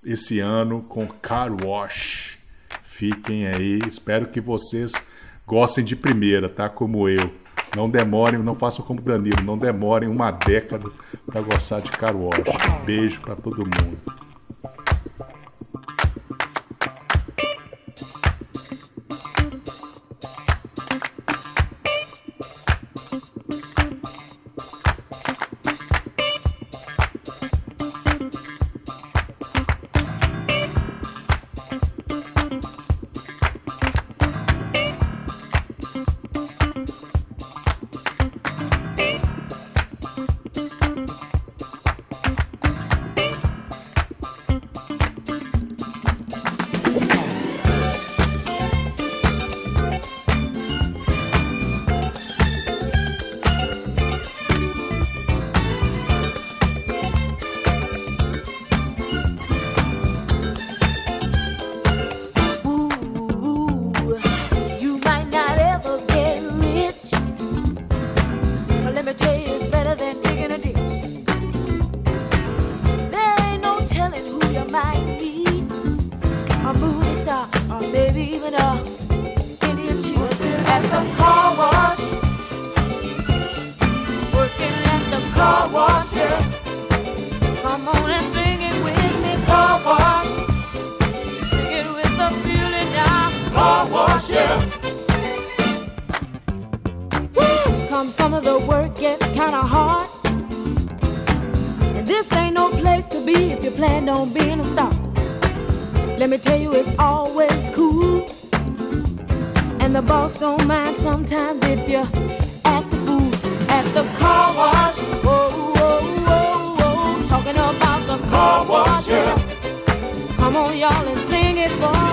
esse ano com Car Wash. Fiquem aí, espero que vocês gostem de primeira, tá? Como eu. Não demorem, não façam como Danilo, não demorem uma década para gostar de Car Wash. Beijo para todo mundo. some of the work gets kinda hard. And this ain't no place to be if you plan on being a star. Let me tell you, it's always cool. And the boss don't mind sometimes if you act the fool at the car wash. Talking about the car wash, yeah. Come on, y'all, and sing it for